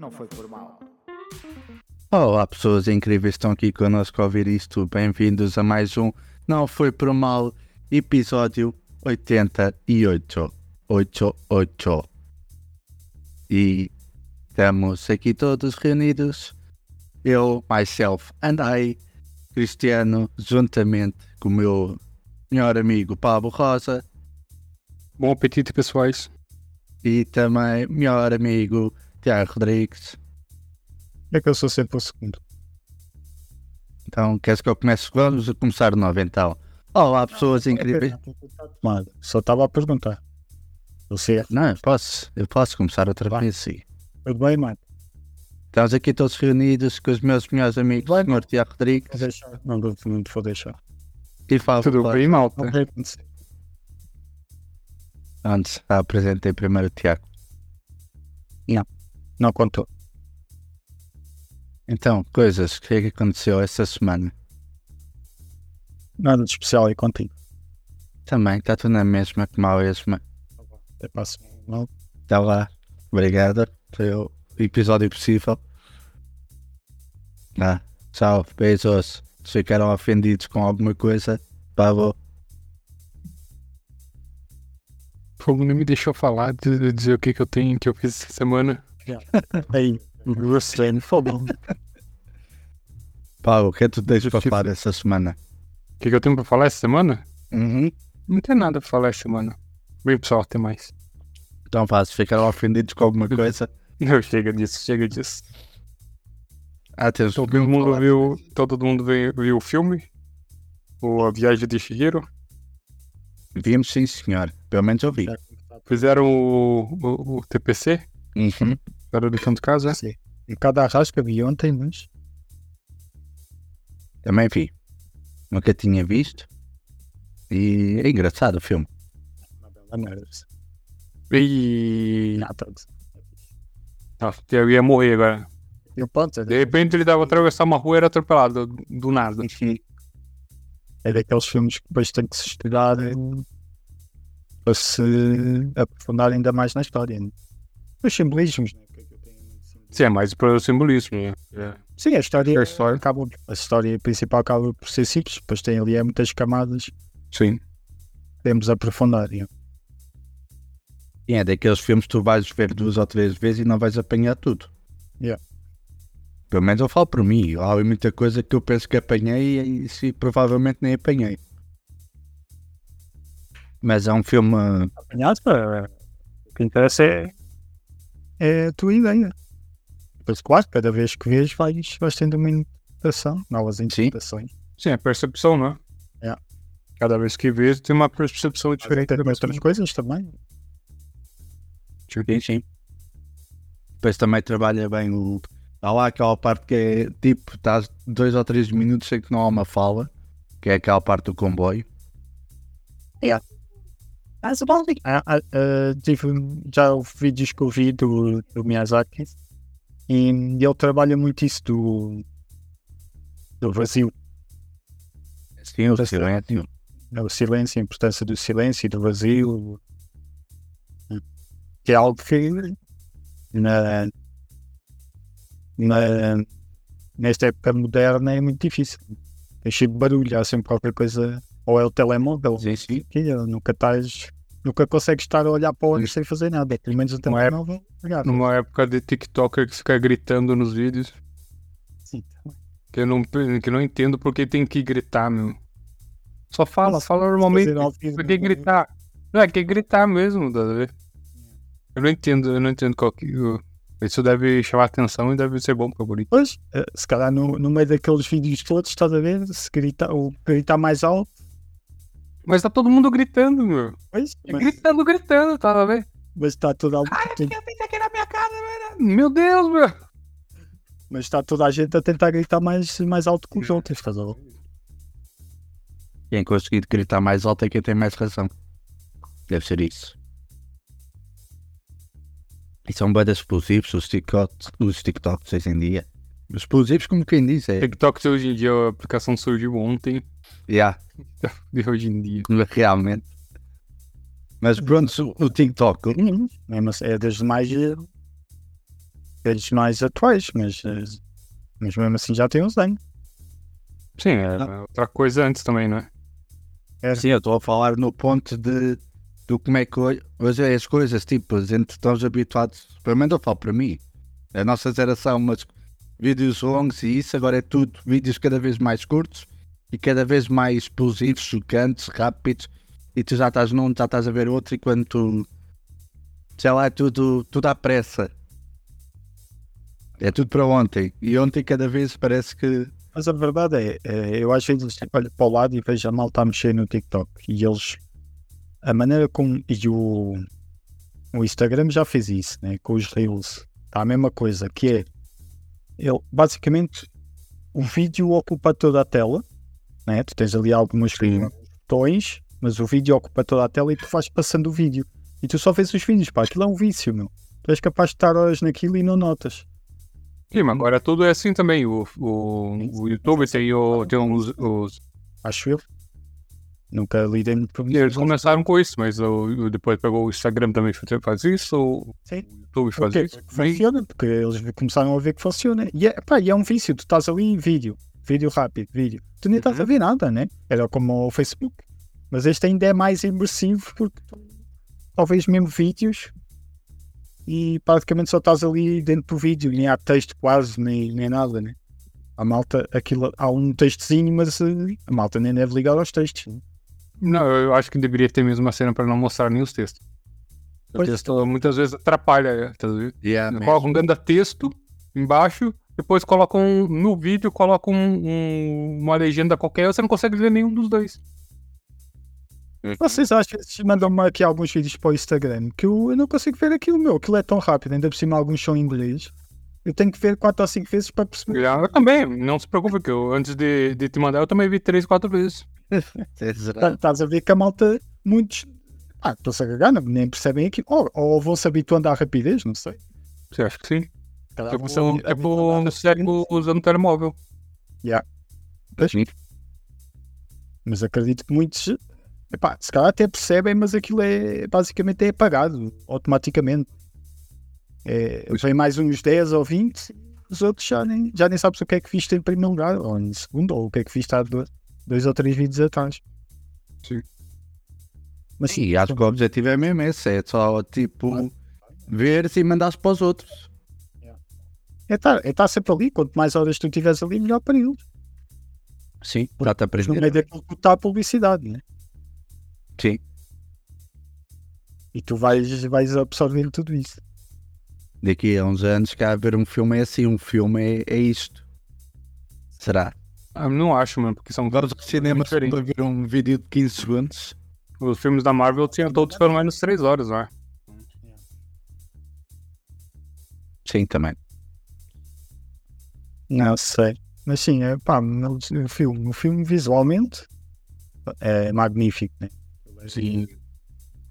não foi por mal. Olá, pessoas incríveis que estão aqui connosco a ouvir isto. Bem-vindos a mais um Não Foi Por Mal, episódio 88. 88. E estamos aqui todos reunidos. Eu, myself and I, Cristiano, juntamente com o meu melhor amigo Pablo Rosa Bom apetite, pessoais. e também melhor amigo Tiago Rodrigues. É que eu sou sempre o segundo. Então, queres que eu comece? Vamos começar de novo então. Olá, pessoas incríveis. Tomada. Só estava a perguntar. Você, Não, eu posso, eu posso começar outra Vai. vez, sim. tudo bem, mano? Estamos aqui todos reunidos com os meus melhores amigos, Vai, o Sr. Tiago Rodrigues Vou deixar. Não, não, não vou deixar. e Fábio Tudo bem, malta? Não. Antes, apresentei primeiro o Tiago. Não contou. Então, coisas, o que é que aconteceu essa semana? Nada de especial aí contigo. Também, está tudo na mesma, como a mesma. Até passo mal. Está lá, obrigado. Foi o episódio possível. Tá, tchau, beijos. Se ficaram ofendidos com alguma coisa. O fogo nem me deixou falar, de, de dizer o que, que eu tenho, que eu fiz essa semana. Aí, você não foi bom. Pablo, o que é que tu tens para Justiça. falar essa semana? O que, que eu tenho pra falar essa semana? Uhum. Não tem nada pra falar essa semana. Bem, pessoal, até mais. Então se ficaram ofendidos com alguma coisa. Não, chega disso, chega disso. Ah, tens Todo mundo viu, todo mundo viu, viu o filme? O A Viagem de Chihiro? Vimos sim, senhor. Pelo menos eu vi. Fizeram o, o, o TPC? Uhum. Era do canto de casa? Sim. E cada arrasca vi ontem, mas. Também vi. Nunca tinha visto. E é engraçado o filme. Uma bela merda. E. Nossa, eu ia morrer agora. E o ponto é, De repente ele dava atravessar uma rua e era atropelado do, do nada. é daqueles filmes que depois tem que se estudar eh, para se aprofundar ainda mais na história. né? Os simbolismos, né? Sim, é mais para o simbolismo. É. Sim, a história, A história. acaba, a história principal acaba por ser simples, depois tem ali é, muitas camadas que Sim. podemos aprofundar. E é daqueles filmes que tu vais ver duas ou três vezes e não vais apanhar tudo. Yeah. Pelo menos eu falo por mim. Há muita coisa que eu penso que apanhei e se provavelmente nem apanhei. Mas é um filme. Apanhado, pá, o que interessa é, é a tua ideia. Depois, claro, cada vez que vês, vais, vais tendo uma interpretação, novas interpretações. Sim, é percepção, né? É. Cada vez que vês, tem uma percepção diferente. tem outras coisas também. Sim, sim. Depois também trabalha bem o. Há lá aquela parte que é tipo, estás dois ou três minutos sem que não há uma fala, que é aquela parte do comboio. Ah, ah, ah, tive, já houve vídeos que eu vi do, do Miyazaki e ele trabalha muito isso do, do vazio, Sim, o silêncio. né, o silêncio, a importância do silêncio e do vazio, que é algo que na, na, nesta época moderna é muito difícil. É cheio de barulho, há sempre qualquer coisa, ou é o telemóvel, Sim, sim. que nunca estás, nunca consegues estar a olhar para o olho sem fazer nada, pelo menos o Não é- telemóvel. Obrigado. Numa época de TikToker que fica gritando nos vídeos, Sim. que eu não, que eu não entendo porque tem que gritar, meu. Só fala, Mas fala normalmente. Por que não- gritar? Não, é que gritar mesmo, tá a ver? Eu não entendo, eu não entendo qual que. o- Isso deve chamar atenção e deve ser bom pro algoritmo. Pois, eh, se calhar no, no meio daqueles vídeos todos, estás a ver? Se gritar, ou gritar mais alto, Mas tá todo mundo gritando, meu. pois, É mas, Gritando, gritando, tá a ver? mas está toda, a- Meu Deus, meu. mas está toda a gente a tentar gritar mais, mais alto que os outros, estás a? Quem conseguir gritar mais alto é quem tem mais razão. Deve ser isso. E são bandas explosivos, os TikToks, os TikToks hoje em dia. Explosivos como quem diz, é. TikTok hoje em dia, a aplicação surgiu ontem. Yeah, De hoje em dia. realmente. Mas pronto, o- TikTok, assim, é das mais. eh, tradicionais atuais, mas, eh, mas mesmo assim já tem uns anos. Sim, é outra coisa antes também, não é? Sim, eu estou a falar no ponto de do como é que hoje, hoje é as coisas, tipo, a gente estamos habituados, pelo menos eu falo para mim, a nossa geração, mas vídeos longos e isso, agora é tudo vídeos cada vez mais curtos e cada vez mais explosivos, chocantes, rápidos, e tu já estás num, já estás a ver outro, e quando tu lá é tudo, tudo à pressa. É tudo para ontem. E ontem cada vez parece que. Mas a verdade é, é, eu às vezes olho para o lado e vejo a malta a mexer no TikTok e eles a maneira como e o, o Instagram já fez isso, né? Com os Reels. Está a mesma coisa, que é ele, basicamente o vídeo ocupa toda a tela, né? Tu tens ali algumas botões, mas o vídeo ocupa toda a tela e tu vais passando o vídeo. E tu só vês os vídeos, pá, aquilo é um vício, meu. Tu és capaz de estar horas naquilo e não notas. Sim, mas agora tudo é assim também. O, o, o YouTube tem, o, tem os, os. Acho eu. Nunca lidei muito com Eles começaram com isso, mas o- depois pegou o Instagram também faz isso, o Sim. YouTube faz Porque isso. funciona, porque eles começaram a ver que funciona. E é, pá, e é um vício, tu estás ali vídeo, vídeo rápido, vídeo. Tu nem estás a ver nada, né? Era como o Facebook. Mas este ainda é mais imersivo porque tu vês mesmo vídeos e praticamente só estás ali dentro do vídeo, nem há texto quase, nem, nem nada, né? A malta, aquilo, há um textozinho, mas eh, a malta nem deve ligar aos textos. né? Não, eu acho que deveria ter mesmo uma cena para não mostrar nem os textos. O Pois. texto muitas vezes atrapalha, tá? Yeah, man. Colocam um grande texto embaixo, depois colocam no vídeo, colocam um- um- uma legenda qualquer, você não consegue ler nenhum dos dois. Vocês às vezes mandam-me aqui alguns vídeos para o Instagram que eu, eu não consigo ver aquilo, meu. Aquilo é tão rápido, ainda por cima alguns são em inglês. Eu tenho que ver quatro ou cinco vezes para perceber. Eu também, não se preocupe, que eu, antes de, de te mandar, eu também vi três, quatro vezes. Tá- Estás a ver que a malta, muitos. Ah, estão-se a cagar, nem percebem aquilo. Ou, ou vão-se habituando à rapidez, não sei. Você acha que sim? Cada Tipo, um habituado à tipo, rapidez. cego usando telemóvel. Pois. Mas acredito que muitos. Epá, se calhar até percebem, mas aquilo é basicamente é apagado automaticamente. É, vem mais uns 10 ou 20, os outros já nem, já nem sabes o que é que viste em primeiro lugar, ou em segundo, ou o que é que viste há dois, dois ou três vídeos atrás. Sim. Mas Sim, acho que o objetivo é mesmo esse, é só tipo ver e mandar para os outros. É estar é estar sempre ali. Quanto mais horas tu tiveres ali, melhor para eles. Sim, já te No aprender. meio daquilo que está a publicidade, né? Sim. E tu vais, vais absorvendo tudo isso. Daqui a uns anos, cá ver um filme é assim, um filme é, é isto. Será? Ah, não acho, mano, porque são Vamos ao cinema para ver um vídeo de 15 segundos. Os filmes da Marvel tinham todos pelo menos três horas, não é? Sim, também. Não sei. Mas sim, é, pá, o filme, o filme visualmente é magnífico, né? Sim.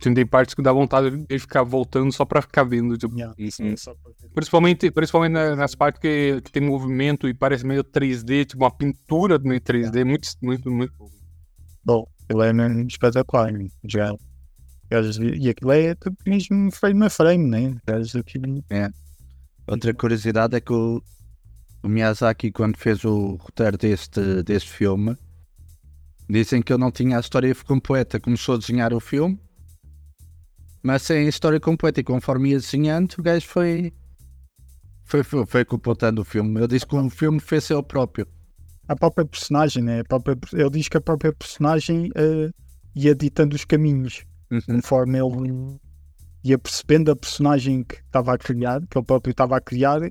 Sim, Tem partes que dá vontade de ficar voltando só pra ficar vendo. Tipo, Yeah, Uhum. só para. Principalmente, principalmente na- nas partes que, que tem movimento e parece meio 3D, tipo uma pintura meio 3D, muito, muito, muito. Bom, ele é espetacular, né? já. E aquilo é tudo mesmo frame a frame, né? Aquilo- Outra curiosidade é que o, o Miyazaki, quando fez o roteiro deste, deste filme, dizem que ele não tinha a história completa. Começou a desenhar o filme, mas sem a história completa. E conforme ia desenhando, o gajo foi, foi, foi, foi completando o filme. Ele disse que o filme fez ele próprio. A própria personagem, né? A própria, ele diz que a própria personagem eh, ia ditando os caminhos. conforme ele ia percebendo a personagem que estava a criar, que ele próprio estava a criar,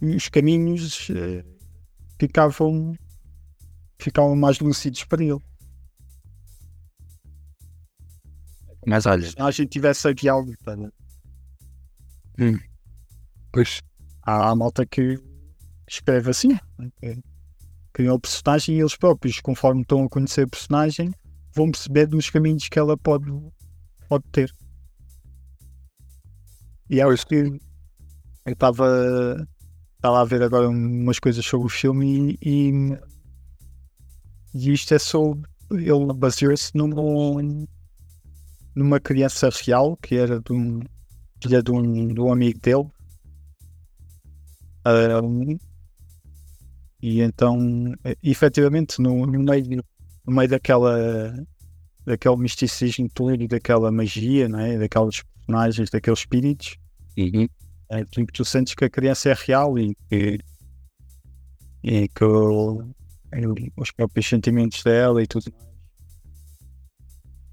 os caminhos eh, ficavam, ficavam mais lúcidos para ele. Mas A olha, personagem tivesse aqui algo. tá, né? Pois. Há, há malta que escreve assim, que criam o personagem e eles próprios, conforme estão a conhecer a personagem, vão perceber dos caminhos que ela pode, pode ter. E é o que eu estava estava a ver agora umas coisas sobre o filme e, e, e isto é sobre ele baseou-se numa, numa criança real que era de um filha de um, de um amigo dele Um, e então, efetivamente, no, no, meio, no meio daquela, daquele misticismo todo, daquela magia, não é? daqueles personagens, daqueles espíritos, Uhum. É, tu, tu sentes que a criança é real e que, e que os próprios sentimentos dela e tudo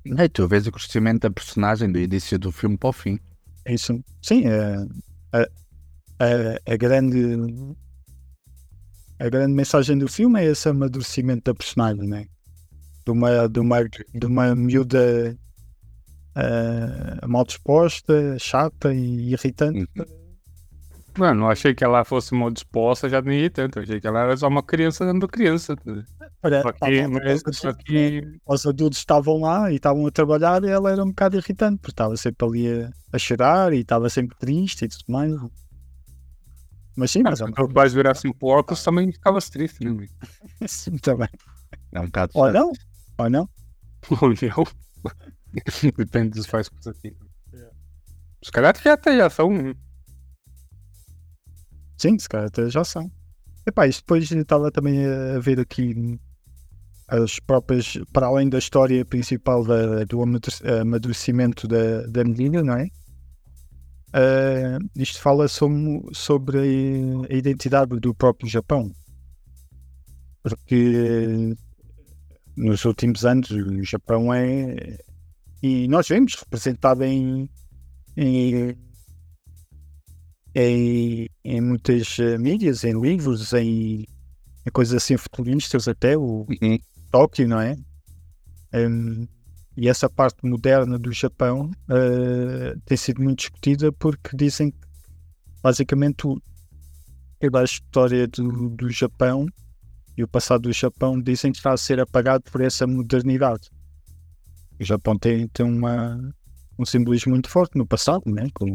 mais. E tu vês o crescimento da personagem do início do filme para o fim. É Isso, sim, é, a, a, a grande a grande mensagem do filme é esse amadurecimento da personagem, né? De uma, de uma, de uma miúda ah, mal disposta, chata e irritante. Mano, não achei que ela fosse mal disposta, já nem tanto. Eu achei que ela era só uma criança dando criança. Só que, mas, só que os adultos estavam lá e estavam a trabalhar e ela era um bocado irritante, porque estava sempre ali a, a chorar e estava sempre triste e tudo mais. Mas sim, mas é se os pais virassem porcos, também ficava triste, né? amigo? sim, também. É um bocado. Ou não, ou não. Ou não. Depende dos pais que você tem. Os caras já até já são. Sim, se calhar até já são. Epá, isto depois estava também a ver aqui as próprias, para além da história principal da, do amadure- amadurecimento da, da menina, não é? Ah, isto fala sobre, sobre a identidade do próprio Japão. Porque nos últimos anos o Japão é. E nós vemos representado em, em em, em muitas eh, mídias, em livros, em, em coisas assim futuristas, até o Uhum. Tóquio, não é? Em, e essa parte moderna do Japão eh, tem sido muito discutida porque dizem que basicamente toda a história do, do Japão e o passado do Japão dizem que está a ser apagado por essa modernidade. O Japão tem, tem uma, um simbolismo muito forte no passado, né? Com,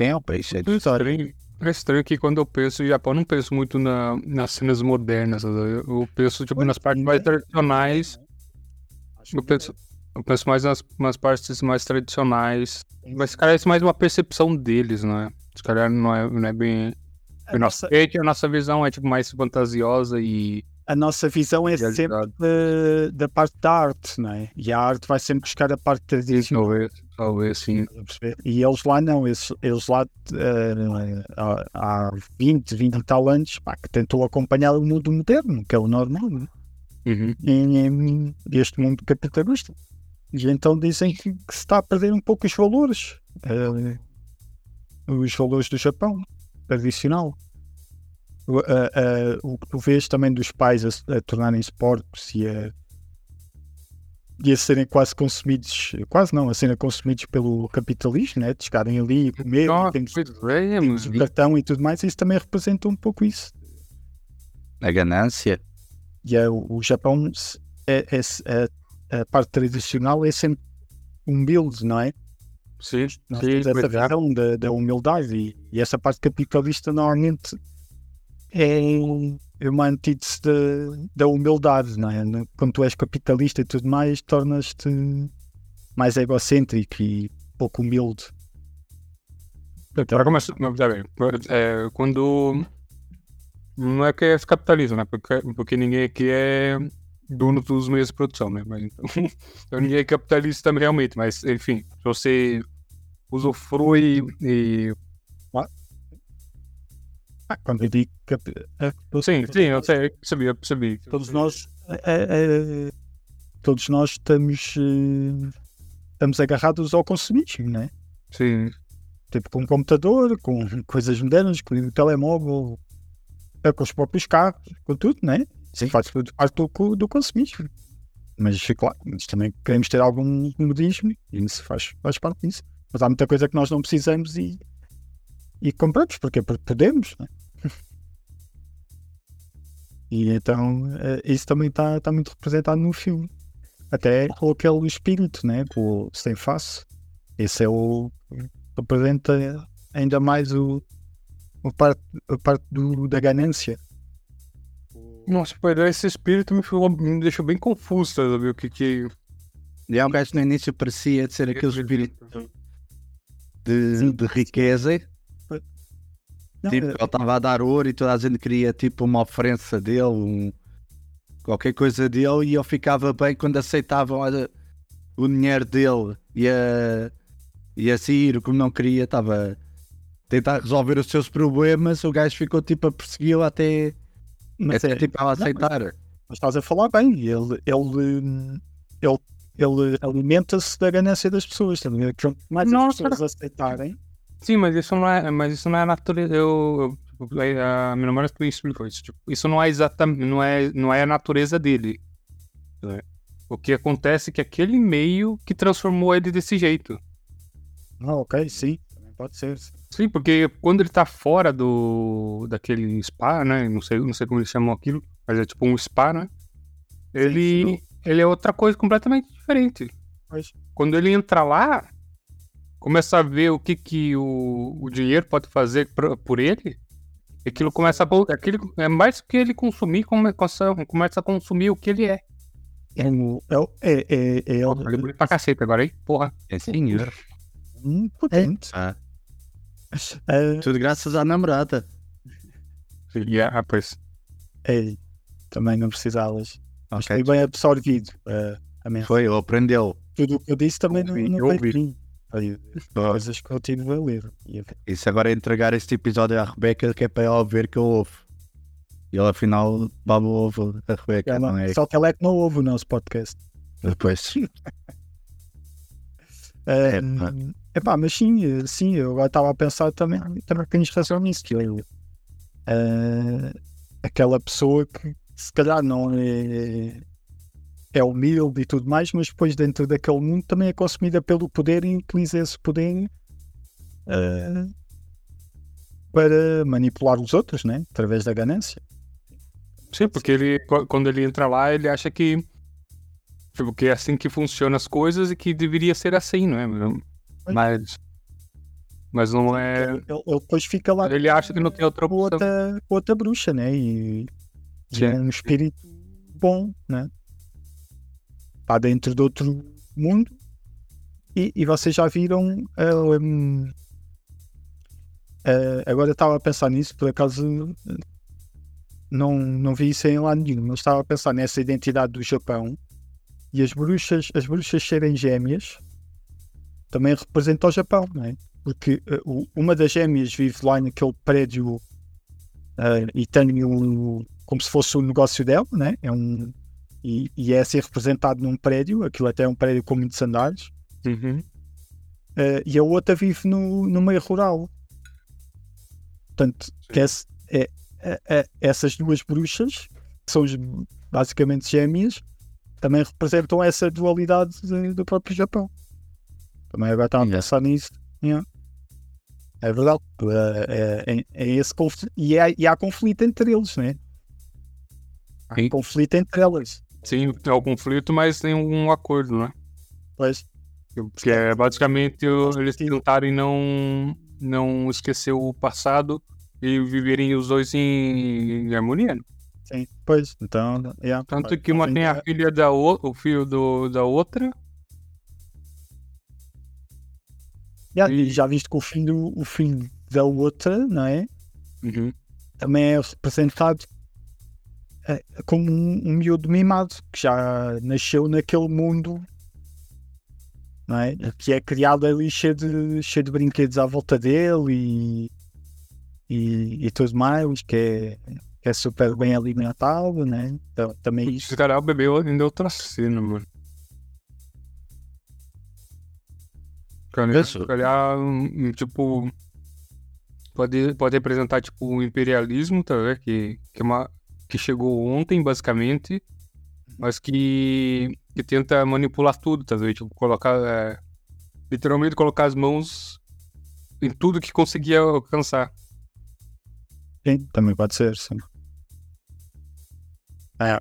Sim, é cheio de É história. estranho, é estranho que quando eu penso em Japão, eu não penso muito na, nas cenas modernas. sabe? Eu penso tipo, nas partes mais tradicionais. Eu penso, eu penso mais nas, nas partes mais tradicionais. Mas, cara, isso é mais uma percepção deles, não é? Os caras não é, não é bem. A nossa, nossa, a nossa visão é tipo mais fantasiosa e a nossa visão é sempre realizada. da, da parte da arte, não é? E a arte vai sempre buscar a parte tradicional. Talvez, talvez sim. E eles lá não, eles, eles lá eh, há, há 20, 20 e tal anos pá, que tentou acompanhar o mundo moderno, que é o normal, não é? Uhum. em, este mundo capitalista. E então dizem que, que se está a perder um pouco os valores, eh, os valores do Japão tradicional. A- o que tu vês também dos pais a, a tornarem-se porcos e a, e a serem quase consumidos, quase não, a serem consumidos pelo capitalismo, né? de chegarem ali e comer, Nossa, e temos, é, temos o cartão e tudo mais, isso também representa um pouco isso. A ganância. E é, o, o Japão, é, é, a, a parte tradicional é sempre humilde, não é? Sim, Nós sim, temos essa é. visão da, da humildade e, e essa parte capitalista normalmente é, é uma antítese da, da humildade, não é? Quando tu és capitalista e tudo mais, tornas-te mais egocêntrico e pouco humilde. Agora começa. Não, já bem. É, quando. Não é que é capitalismo, né? Porque, porque ninguém aqui é dono dos meios de produção, né? Mas, então, então ninguém é capitalista realmente, mas enfim, se você usufrui e. Ah, quando eu digo é, Sim, sim, eu sei, eu percebi, eu percebi. todos nós é, é, todos nós estamos eh, estamos agarrados ao consumismo, não é? Sim, tipo com um computador, com coisas modernas, com o telemóvel, com os próprios carros, com tudo, né? Sim. Faz tudo parte do, do consumismo. Mas, claro, nós também queremos ter algum modismo e isso faz, faz parte disso. Mas há muita coisa que nós não precisamos e, e compramos, porque, porque podemos, né? E então eh, isso também está tá muito representado no filme. Até com aquele espírito, né? Com o sem face. Esse é o representa ainda mais o, o parte, a parte do, da ganância. Nossa, pô, esse espírito me, ficou- me deixou bem confuso, sabe? O que que. E há um gajo no início parecia de ser aquele espírito de, de riqueza Não, Tipo, é- ele estava a dar ouro e toda a gente queria tipo uma oferença dele, um- qualquer coisa dele, e ele ficava bem quando aceitavam a- o dinheiro dele e a, e a sair, como não queria, estava a tentar resolver os seus problemas, o gajo ficou tipo a persegui-lo até, mas até é- tipo a aceitar. Mas estás a falar bem, ele, ele, ele, ele alimenta-se da ganância das pessoas, tá? Quanto mais Não, as pessoas aceitarem, Sim, mas isso não é, mas isso não é a natureza. Eu, eu, a minha namorada me explicou isso. Tipo, isso não é exatamente, não é, não é a natureza dele. né? O que acontece é que aquele meio que transformou ele desse jeito. ah, ok, sim, também pode ser. sim. Sim, porque quando ele tá fora do daquele spa, né? Não sei, não sei como eles chamam aquilo, mas é tipo um spa, né? Ele, sim. ele é outra coisa completamente diferente. Pois. Quando ele entra lá, começa a ver o que, que o, o dinheiro pode fazer pra- por ele. Aquilo começa a. Aquilo é mais do que ele consumir, come- começa, começa a consumir o que ele é. É, o- é, é, é, é, Ele é bonito pra cacete agora, hein? Porra. É senhor. um potente. Ah, É, tudo graças à namorada. E é, pois. é, também não precisavas. Mas Ok. foi bem absorvido é, a mensagem. Foi, ele aprendeu. Tudo o que eu disse também não, Ouvi, não foi ouvi. Foi coisas que eu tive a ler. E. Isso agora é entregar este episódio à Rebeca, que é para ela ver que eu ouvo. E ela afinal baba o ovo a Rebeca, Ela- não é? Só que ela é que não ouve o nosso podcast. Depois. É, epá, mas sim, sim, eu agora estava a pensar também, também tens razão nisso, que eu, eh, aquela pessoa que se calhar não é, é humilde e tudo mais, mas depois dentro daquele mundo também é consumida pelo poder e utiliza esse poder eh, para manipular os outros, né? através da ganância. Sim, porque ele, qu- quando ele entra lá, ele acha que. Tipo, que é assim que funcionam as coisas e que deveria ser assim, não é? Mas. Mas não é. Ele, ele depois fica lá Ele acha que não tem outra opção. outra, outra bruxa, né? E, e é um espírito bom, né? Está dentro de outro mundo. E, e vocês já viram. ah, um, ah, agora estava a pensar nisso, por acaso não, não vi isso em lado nenhum, mas estava a pensar nessa identidade do Japão e as bruxas, as bruxas serem gêmeas também representa o Japão, não é? Porque o- uma das gêmeas vive lá naquele prédio ah, e tem um, como se fosse o negócio dela, né? É um, e, e é assim representado num prédio, aquilo até é um prédio com muitos andares, Uhum. ah, e a outra vive no, no meio rural. Portanto, esse- é, é- é- essas duas bruxas, que são basicamente gêmeas, também representam essa dualidade de- do próprio Japão. Também agora estava a pensar nisso. Yeah. É verdade. É, é- é esse conflito. E, há- e há conflito entre eles, né? Há Sim. conflito entre elas. Sim, é o conflito, mas tem um acordo, né? Pois, Que é basicamente eles tentarem não, não esquecer o passado e viverem os dois em, em harmonia. né? sim. Pois, então. Yeah, Tanto que uma Assim, tem a é- filha da o, o filho do, da outra. yeah, e- já viste que o filho, o filho da outra, não é? também é representado como um, um miúdo mimado que já nasceu naquele mundo não é? que é criado ali cheio de, cheio de brinquedos à volta dele e, e, e tudo mais que é, que é super bem alimentado né? então, também isso Se calhar o bebê ainda é outra cena, mano. Calhar, Isso. calhar, tipo. Pode, pode representar, tipo, o imperialismo, tá vendo? Que, que, é uma, que chegou ontem, basicamente, mas que, que tenta manipular tudo, tá vendo? Tipo, colocar. é, literalmente colocar as mãos em tudo que conseguia alcançar. sim, também pode ser sim. É,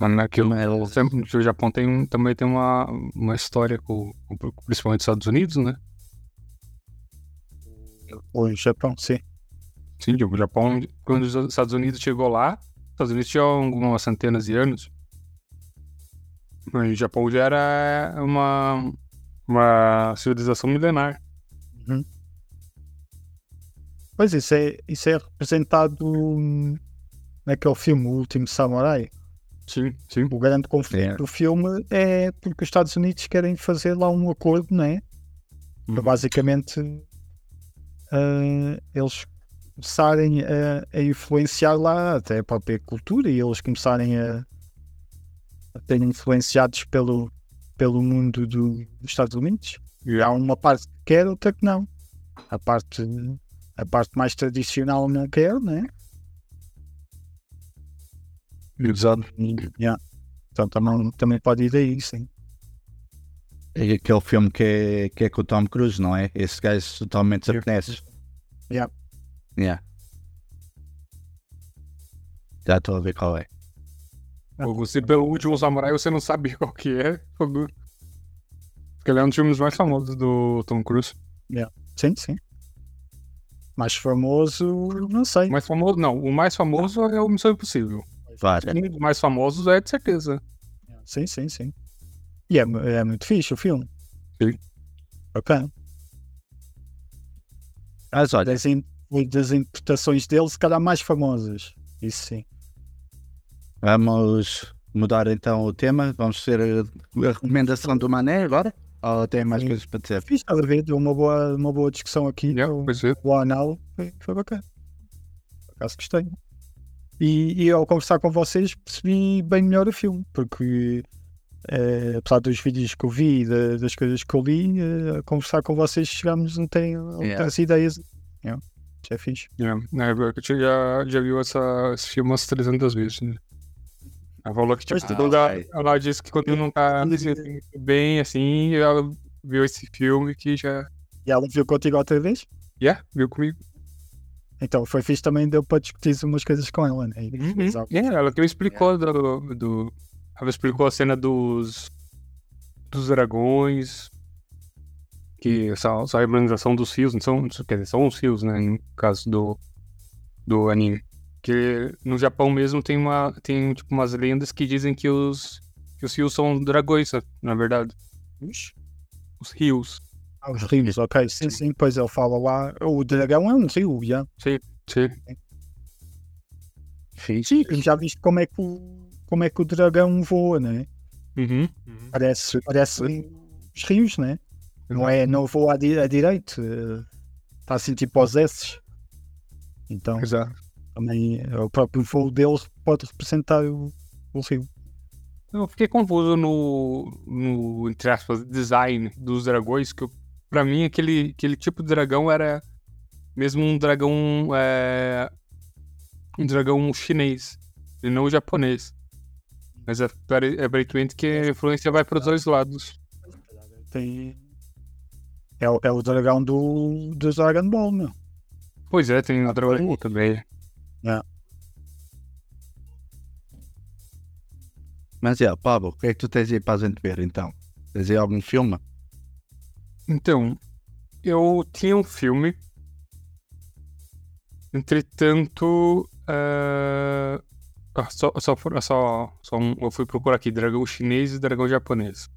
Mano, naquilo, Mas- sempre, o Japão tem, também tem uma, uma história com, com principalmente os Estados Unidos, né? o Japão sim Sim, tipo, o Japão, quando os Estados Unidos chegou lá, os Estados Unidos tinham algumas centenas de anos. Mas o Japão já era uma, uma civilização milenar. Uhum. Pois isso é, isso é representado hum, naquele filme, O Último Samurai. Sim, sim. O grande conflito É. do filme é porque os Estados Unidos querem fazer lá um acordo, não é? Uhum. basicamente ah, eles começarem a, a influenciar lá até a própria cultura e eles começarem a, a serem influenciados pelo, pelo mundo do- dos Estados Unidos. E há uma parte que quer, outra que não. A parte, a parte mais tradicional não quer, né? Exato. Yeah. Então também, também pode ir daí, sim. É aquele filme que é, que é com o Tom Cruise, não é? Esse gajo totalmente japonês. Yeah. Yeah. Já estou a ver qual é. Ou Você, pelo último samurai, você não sabe qual que é. Fogo. Porque ele é um dos filmes mais famosos do Tom Cruise. Sim, sim. Mais famoso, não sei. Mais famoso, não. O mais famoso é o Missão Impossível. Claro. Um dos mais famosos é de certeza. Sim, sim, sim. E é, é muito fixe o filme. Sim. Ok. Mas olha, in- das interpretações dele, se calhar mais famosas. Isso sim. vamos mudar então o tema. Vamos ter a, recomendação do Mané agora? Ou tem mais Sim. coisas para dizer? Fiz, a ver? Deu uma boa, uma boa discussão aqui. Yeah, com- é. o anal foi, foi bacana. Por acaso gostei. E, e ao conversar com vocês percebi bem melhor o filme, porque eh, apesar dos vídeos que eu vi e da- das coisas que eu li, eh, a conversar com vocês chegámos a ter outras ideias. Yeah. Isso é fixe. É, né, eu já, já viu essa, esse filme umas 300 vezes. Né? Ela falou que, tipo, Pois, quando ela, ela disse que quando não tá se sentindo bem, assim, ela viu esse filme que já. E ela viu contigo outra vez? Yeah, viu comigo. Então foi fixe também, deu para discutir umas coisas com ela, né? Uhum. algo. É, ela que me explicou do, do. Ela explicou a cena dos. dos dragões. Que essa, essa representação dos fios, são, quer dizer, são os fios, né? No caso do. do anime. Que no Japão mesmo tem uma. tem tipo umas lendas que dizem que os. que os fios são dragões, né, na verdade. Ixi. Os rios. Ah, os rios, ok. Sim, sim, pois ele fala lá. O dragão é um rio, já. Sim. Fixe. E já viste como é que o, como é que o dragão voa, né? Uhum. Parece, parece os rios, né? Não é, não voa a, di a direito. Está assim tipo aos S. Então Exato. também eh, o próprio voo dele pode representar o, o rio. Eu fiquei confuso no, no, entre aspas, design dos dragões, que pra mim aquele, aquele tipo de dragão era mesmo um dragão, é, um dragão chinês, e não japonês. Mas é, é aparentemente que a influência vai para os dois lados. Tem... É, o- é o dragão do, do Dragon Ball, meu. Pois é, tem o dragão Ball também. Mas é, Pablo, o que é que tu tens aí para a gente ver então? Tens aí algum filme? Então, eu tinha um filme. Entretanto, eh, ah, só, só, só, só um- eu fui procurar aqui: dragão chinês e dragão japonês.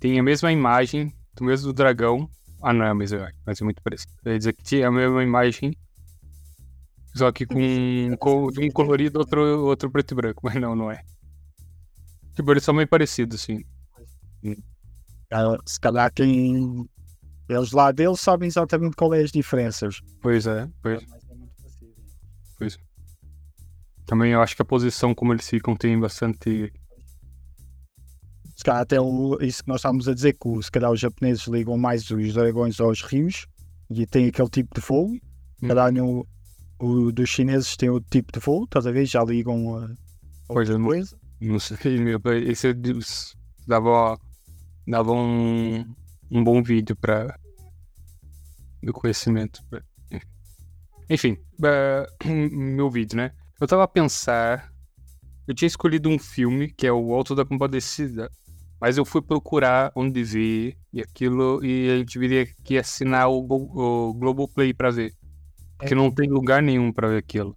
Tem a mesma imagem do mesmo dragão. Ah, não é a mesma imagem, mas é muito parecido. Eu ia dizer que tinha a mesma imagem, só que com, com de um colorido outro, outro preto e branco, mas não, não é. Tipo, eles são meio parecidos, assim. Ah, Se calhar quem. Eles lá deles sabem exatamente qual é as diferenças. Pois é, pois. Mas é muito parecido. Também eu acho que a posição como eles ficam tem bastante. Se calhar até o, isso que nós estávamos a dizer, que se calhar os japoneses ligam mais os dragões aos rios e tem aquele tipo de voo. Se Hum. calhar no, o dos chineses tem outro tipo de voo, estás a ver? Já ligam a, a Pois outra não- coisa. Não sei, meu, esse dava, dava um, um bom vídeo para do conhecimento. Enfim, meu vídeo, né? Eu tava a pensar. Eu tinha escolhido um filme que é o Alto da Compadecida, mas eu fui procurar onde ver e aquilo, e a gente viria que assinar o, Go- o Globoplay pra ver. Porque não tem lugar nenhum pra ver aquilo.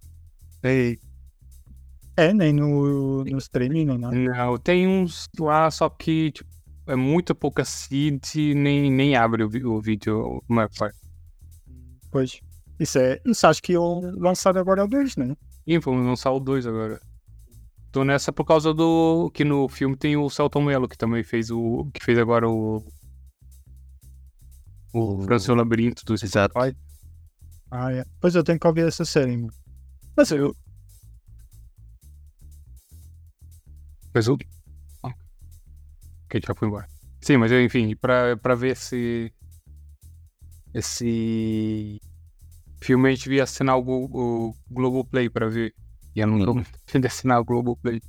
É, nem no, no streaming, não. é? Não, tem uns lá, só que tipo, é muito pouca seed e nem, nem abre o, vi- o vídeo, uma parte. Pois. Isso é. Isso acho que iam lançar agora o 2, não é? E vamos lançar o 2 agora. Tô nessa por causa do. que no filme tem o Celton Mello, que também fez o. que fez agora o. O Francisco Labirinto do Exato. Ah, é. Pois eu tenho que ouvir essa série, mano. Mas eu. Mas o. Ah. Ok, já foi embora. Sim, mas enfim, pra, pra ver esse. Esse. Filme a gente devia assinar o, Go- o Globoplay pra ver. E eu não tô afim de assinar o Globoplay.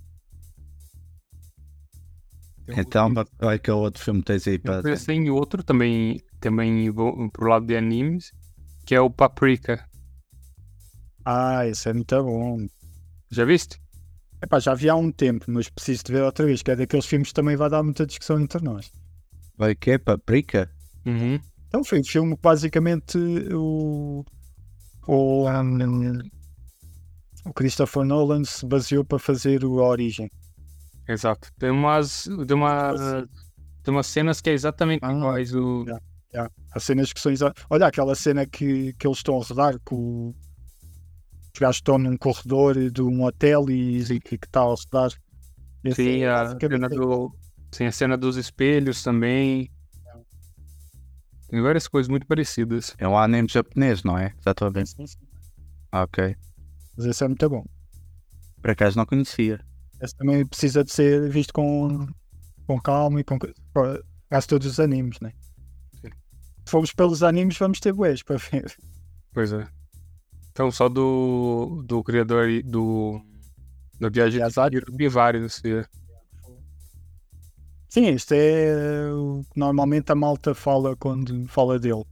Tem um- Então, qual é que é o outro filme que tens aí para. Depois tem outro também, também vou pro lado de animes, que é o Paprika. Ah, esse é muito bom. Já viste? Epá, já vi há um tempo, mas preciso de ver outra vez, que é daqueles filmes que também vai dar muita discussão entre nós. Vai que é? Paprika? Uhum. Então foi um filme que basicamente o. O, um, o Christopher Nolan se baseou para fazer o A Origem. Exato. Tem umas, tem umas, tem umas cenas que é exatamente Ah, iguais. O... yeah. Há cenas que são exa- Olha aquela cena que, que eles estão a rodar, que o- os gajos estão num corredor de um hotel e, e que está a rodar. Esse Sim, é a cena do, sim, a cena dos espelhos também. Tem várias coisas muito parecidas. É um anime japonês, não é? Exatamente. Sim, sim. Ah, ok. Mas esse é muito bom. Por acaso não conhecia. Esse também precisa de ser visto com, com calma e com. Quase todos os animes, né? Sim. Se formos pelos animes, vamos ter boés para ver. Pois é. Então, só do, do criador do. Da viagem de vi vários. é. Sim, este é o que normalmente a malta fala quando fala dele.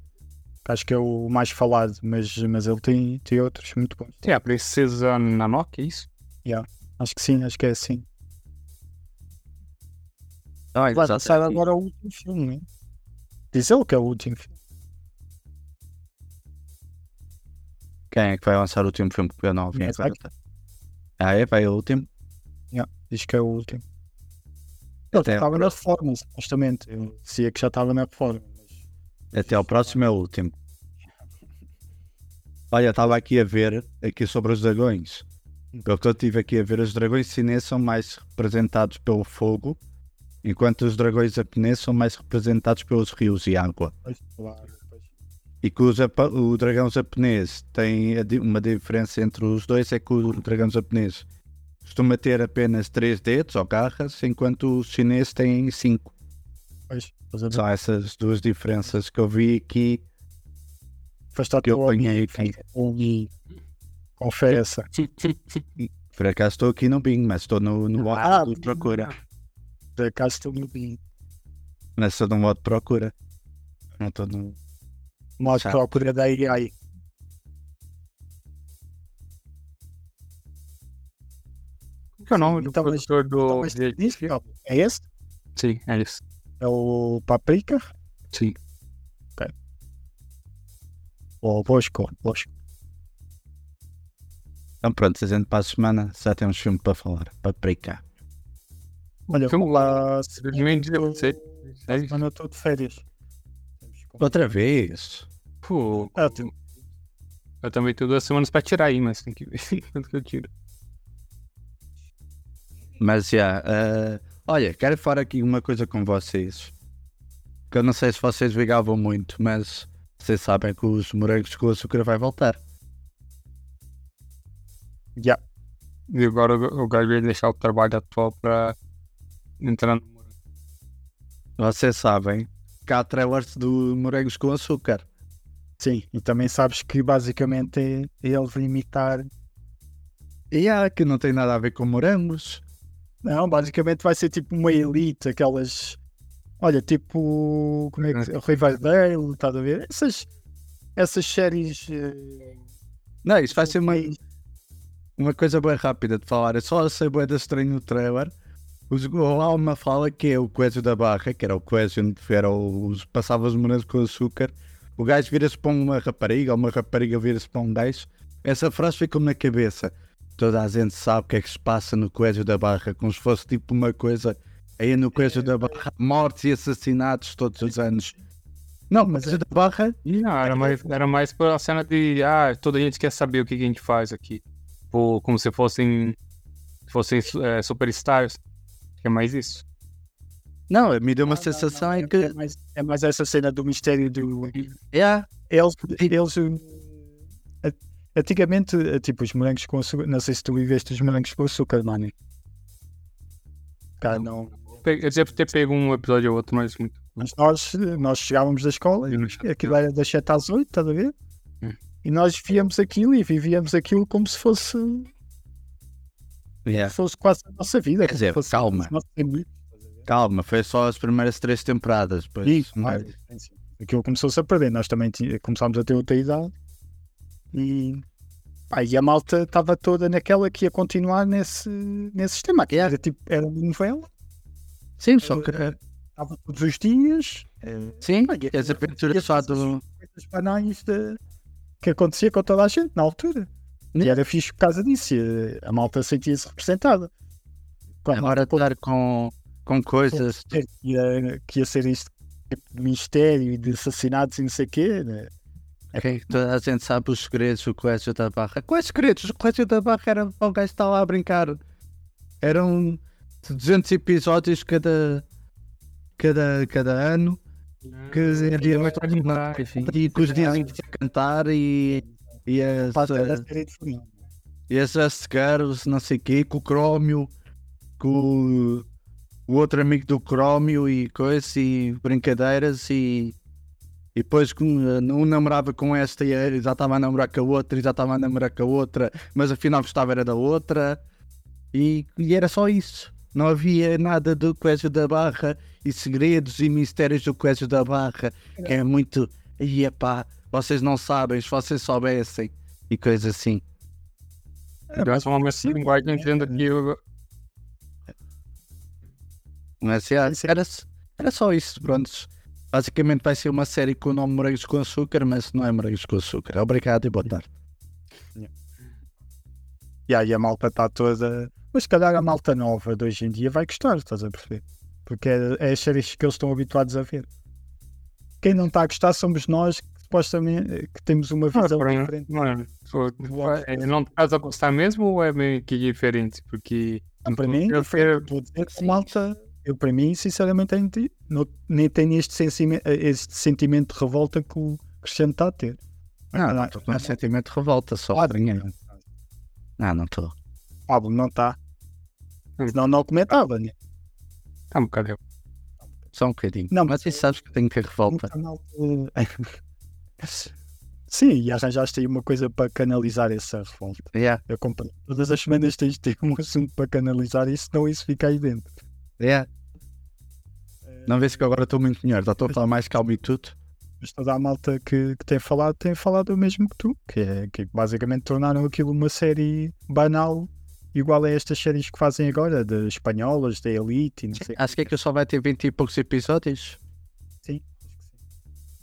Acho que é o mais falado, mas, mas ele tem, tem outros muito bons. Tem a Princesa Nanoke, é isso? Acho que sim, acho que é assim. Ah, Vai lançar agora o último filme, né? Diz ele que é o último filme. Quem é que vai lançar o último filme que eu não vi? Miyazaki. Ah, é? Vai o último? Diz que é o último. Ele Até, estava na reforma, supostamente. Eu dizia que já estava na reforma. Mas... até o próximo é o último. Olha, estava aqui a ver aqui sobre os dragões. Pelo que eu estive aqui a ver, os dragões chineses são mais representados pelo fogo, enquanto os dragões japoneses são mais representados pelos rios e água. E que o, dragão japonês tem uma diferença entre os dois, é que o dragão japonês costuma ter apenas três dedos ou garras, enquanto o chinês tem cinco. Pois? São essas duas diferenças que eu vi aqui, Que eu apanhei aqui. e confessa. Por acaso estou aqui no Bing, mas estou no, no modo Ah, de procura. Por acaso estou no bem. Mas estou no modo de procura. Não estou no. Modo Chato. procura da AI. Qual que é o nome do Então, produtor do. Então, mas de- é esse? Sim, é isso. É o Paprika? Sim. Ou Bosco? Bosco. Então pronto, a gente para a semana já temos filme para falar. Para brincar. Olha, Filme vou lá. Simplesmente eu sei. É isso. Semana eu estou de férias. Outra vez. Pô, Ah, tem- eu também tenho duas semanas pra tirar aí, mas tem que ver quanto que eu tiro. Mas já. eh, olha, quero falar aqui uma coisa com vocês. Que eu não sei se vocês ligavam muito, mas vocês sabem que os morangos com açúcar vai voltar. Já. E agora o gajo ia deixar o trabalho atual pra entrar no morango. Vocês sabem que há trailers do morangos com açúcar. Sim, e também sabes que basicamente é eles imitar. E há que não tem nada a ver com morangos. Não, basicamente vai ser tipo uma elite, aquelas. Olha, tipo. Como é que. Riverdale, estás a ver? Essas, essas séries. eh, Não, isso vai ser uma, uma coisa bem rápida de falar. Eu só sei bem da estranho no trailer. Os, há uma fala que é o Coésio da Barra, que era o Coésio onde era os, passava os morangos com açúcar. O gajo vira-se para uma rapariga, ou uma rapariga vira-se para um gajo. Essa frase ficou-me na cabeça. Toda a gente sabe o que é que se passa no Coésio da Barra, como se fosse tipo uma coisa. Aí no Coésio da Barra, mortes e assassinatos todos os anos. Não, mas a da barra. Não, era mais, era mais pela cena de. Ah, toda a gente quer saber o que, que a gente faz aqui. Ou como se fossem. fossem é, superstars. É mais isso. Não, me deu uma Não, não, sensação não, em é- que. É mais, é mais essa cena do mistério do. Yeah, Eles. eles eh, antigamente, eh, tipo, os morangos com açúcar. Não sei se tu viveste os morangos com açúcar, mano. Cara, não. Eu devo ter pego um episódio ou outro, mas muito. Mas nós, nós chegávamos da escola e aquilo era das 7 às 8, estás a ver? Hum. E nós víamos aquilo e vivíamos aquilo como se fosse, yeah. fosse quase a nossa vida. Quer dizer, calma. Calma, foi só as primeiras três temporadas. Depois, Isso, mais- claro. Aquilo começou-se a perder. Nós também começámos a ter outra idade e, pá, e a malta estava toda naquela que ia continuar nesse, nesse sistema. Que era tipo, era uma novela, Sim, só que. estava todos os dias. eh, Sim, pá, e- as aventuras só do. coisas banais de- que acontecia com toda a gente na altura. E Né? era fixe por causa disso. e A malta sentia-se representada. Quando Agora estar com, com coisas. que ia, que ia ser isto tipo de mistério e de assassinatos e não sei o quê. Né? Ok, toda a gente sabe os segredos do Colégio da Barra. Quais segredos? O Colégio da Barra era para o gajo estar lá a brincar. Eram 200 episódios cada, cada, cada ano. Que havia mais e que os dias a cantar e, e as, Pá, família. e as Just Girls, não sei o quê, com o Crómio, com o, outro amigo do Crómio e coisas e brincadeiras e, e depois com, um namorava com esta e ele já estava a namorar com a outra e já estava a namorar com a outra, mas afinal gostava era da outra e, e era só isso. Não havia nada do Colégio da Barra e segredos e mistérios do Colégio da Barra, que é muito. E pá, vocês não sabem, se vocês soubessem e coisas assim. Eu acho uma linguagem que eu, Mas é, era, era só isso, pronto. Basicamente vai ser uma série com o nome Morangos com Açúcar, mas não é Morangos com Açúcar. Obrigado e boa tarde. E aí a malta está toda. Mas se calhar a malta nova de hoje em dia vai gostar, estás a perceber? Porque é, é as séries que eles estão habituados a ver. Quem não está a gostar somos nós que supostamente que temos uma Ah, visão mim, diferente. Mano, pô, é, não estás a gostar mesmo ou é meio que diferente? Porque. Não, para mim, eu, dizer que a malta, eu para mim, sinceramente, não- nem tenho este, este sentimento de revolta que o Cristiano está a ter. Não, não, estou com um sentimento de revolta só. Claro, não, não estou. Pablo não está. Hum. Senão não comentava, né? tá um bocado. Só um bocadinho. Não, mas tu sabes que tenho que ter revolta. Sim, e arranjaste aí uma coisa para canalizar essa revolta. Yeah, Eu comprei. Todas as semanas tens de ter um assunto para canalizar isso, senão isso fica aí dentro. yeah. Não vês que agora estou muito melhor, já estou a falar mais calmo e tudo. Mas toda a malta que, que tem falado tem falado o mesmo que tu, que é que basicamente tornaram aquilo uma série banal, igual a estas séries que fazem agora, de espanholas, da Elite e não sei. Acho que aquilo só vai ter 20 e poucos episódios. Sim.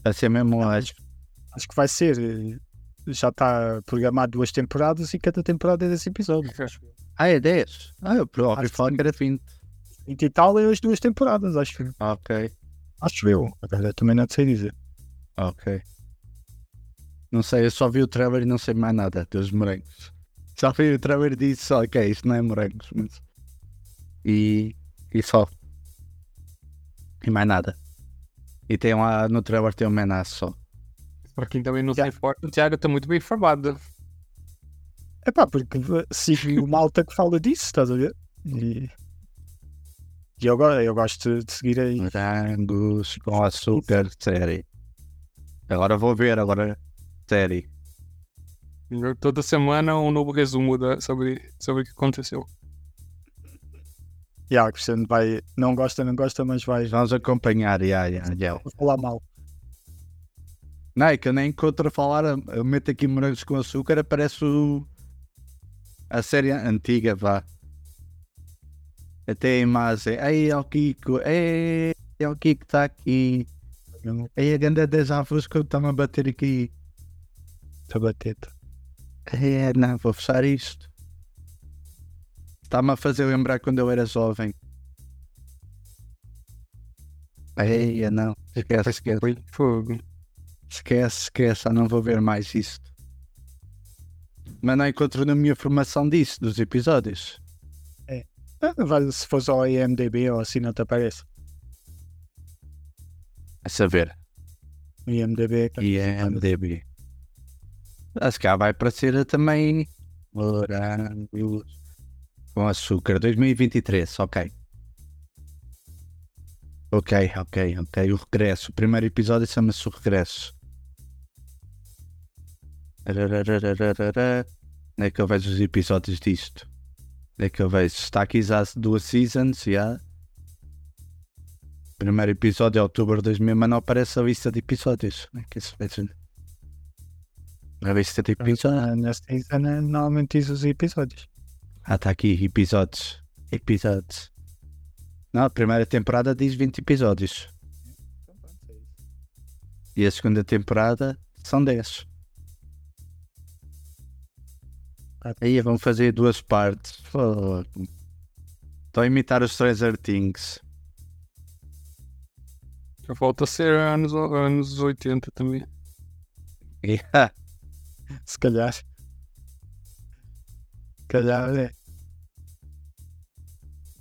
Vai ser mesmo, acho. Acho que vai ser. eh, Já está programado duas temporadas e cada temporada é desse episódio. Ah, é 10? Ah, eu ouvi Acho que falar que era 20. 20 e tal é as duas temporadas, acho. Ok, Acho eu. Agora também não sei dizer. ok. Não sei, eu só vi o trailer e não sei mais nada dos morangos. Só vi o trailer e disse, ok, isto não é morangos, mas... E, e só. E mais nada. E tem lá, no trailer tem um menace só. Para quem também não se Yeah. importa, o Thiago está muito bem informado. É pá, porque sigo o malta que fala disso, estás a ver? E, e eu, eu gosto de seguir aí. Morangos com açúcar, série. Agora vou ver, agora, série. Toda semana um novo resumo da- sobre, sobre o que aconteceu. E a Cristiano vai, não gosta, não gosta, mas vai, Vamos acompanhar, já, já, já. falar mal. Não, é que eu nem encontro a falar, eu meto aqui morangos com açúcar, aparece o... a série antiga, vá. Até a imagem, ei, é o Kiko, ei, é o Kiko está aqui. Ei, a grande déjà que eu estava a bater aqui. Tabateta. É, não, vou fechar isto. Está-me a fazer lembrar quando eu era jovem. Ei, não, Esquece, esquece. Fogo. Esquece, esquece. Já não vou ver mais isto. Mas não encontro na minha formação disso, dos episódios. Ah, Vale se fosse ao IMDB ou assim não te aparece. A saber. O IMDB é que- IMDB. Acho que cá vai aparecer também morangos com açúcar 2023, ok. Ok, ok, ok. O regresso. O primeiro episódio chama-se O Regresso. Onde é que eu vejo os episódios disto? Onde é que eu vejo? Está aqui já duas seasons, já. Primeiro episódio, outubro de 2000, mas não aparece a lista de episódios. Como é que isso vai ser? A lista de episódios. Ah, Nesta season normalmente diz os episódios. Ah, está aqui, episódios. Episódios. Não, a primeira temporada diz 20 episódios. E a segunda temporada são 10. Ah, Aí vão fazer duas partes. Estão a imitar os Stranger Things. Já falta ser anos, anos 80 também. Yeah. Se calhar. Se calhar é.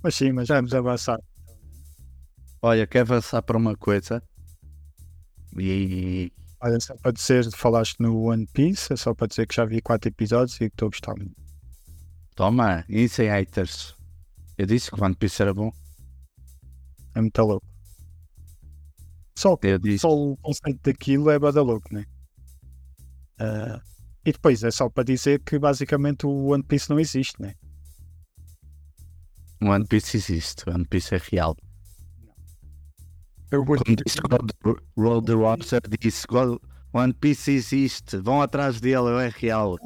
Mas sim, mas vamos avançar. Olha, quer avançar para uma coisa? E Olha, só para dizer, falaste no One Piece, é só para dizer que já vi quatro episódios e que estou a gostar muito. toma, isso é haters. Eu disse que o One Piece era bom. É muito louco. Só, só o conceito daquilo é bada louco, né? Ah, e depois é só para dizer que basicamente o One Piece não existe, né? O One Piece existe. O One Piece é real. Eu vou Como Roll the Robster disse One Piece existe. Vão atrás dele, é real.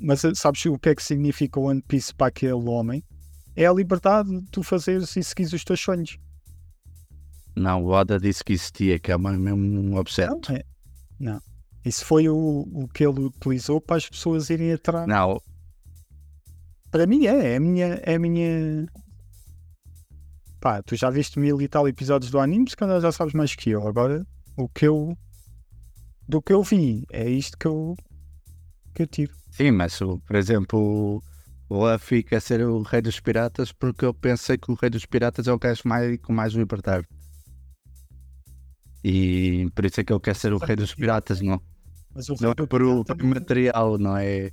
Mas eh, sabes o que é que significa o One Piece para aquele homem? É a liberdade de tu fazeres e seguires os teus sonhos. Não, o Oda disse que existia, que é mesmo um objeto. Não, é- não. Isso foi o, o que ele utilizou para as pessoas irem atrás. Não, Para mim é, é a minha. É a minha... Pá, tu já viste mil e tal episódios do anime, se calhar já sabes mais que eu. Agora, o que eu. Do que eu vi, é isto que eu. que eu tiro. sim, mas por exemplo, o Luffy quer ser o rei dos piratas porque eu pensei que o rei dos piratas é o gajo mais, com mais liberdade. E por isso é que ele quer ser o rei dos piratas, não? Mas o Não é por o por material, não é?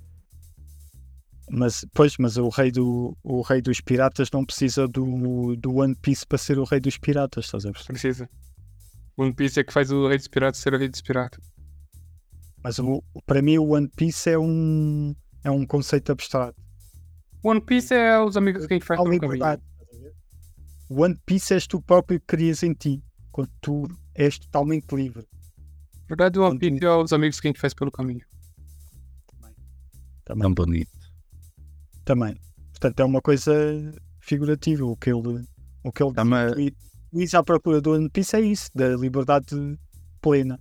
Mas, pois, mas o rei, do, o rei dos piratas não precisa do, do One Piece para ser o rei dos piratas, estás a perceber? Precisa. One Piece é que faz o Rei dos Piratas ser o Rei dos Piratas. Mas o, para mim o One Piece é um, é um conceito abstrato. One Piece é os amigos que faz pelo caminho. O One Piece és tu próprio que crias em ti, quando tu és totalmente livre. Verdade, o One. Piece é os amigos que a gente faz pelo caminho. Também. Tão bonito. Também. Portanto, é uma coisa figurativa. O que ele, o que ele Tá, mas- diz à procura do One Piece é isso, da liberdade plena.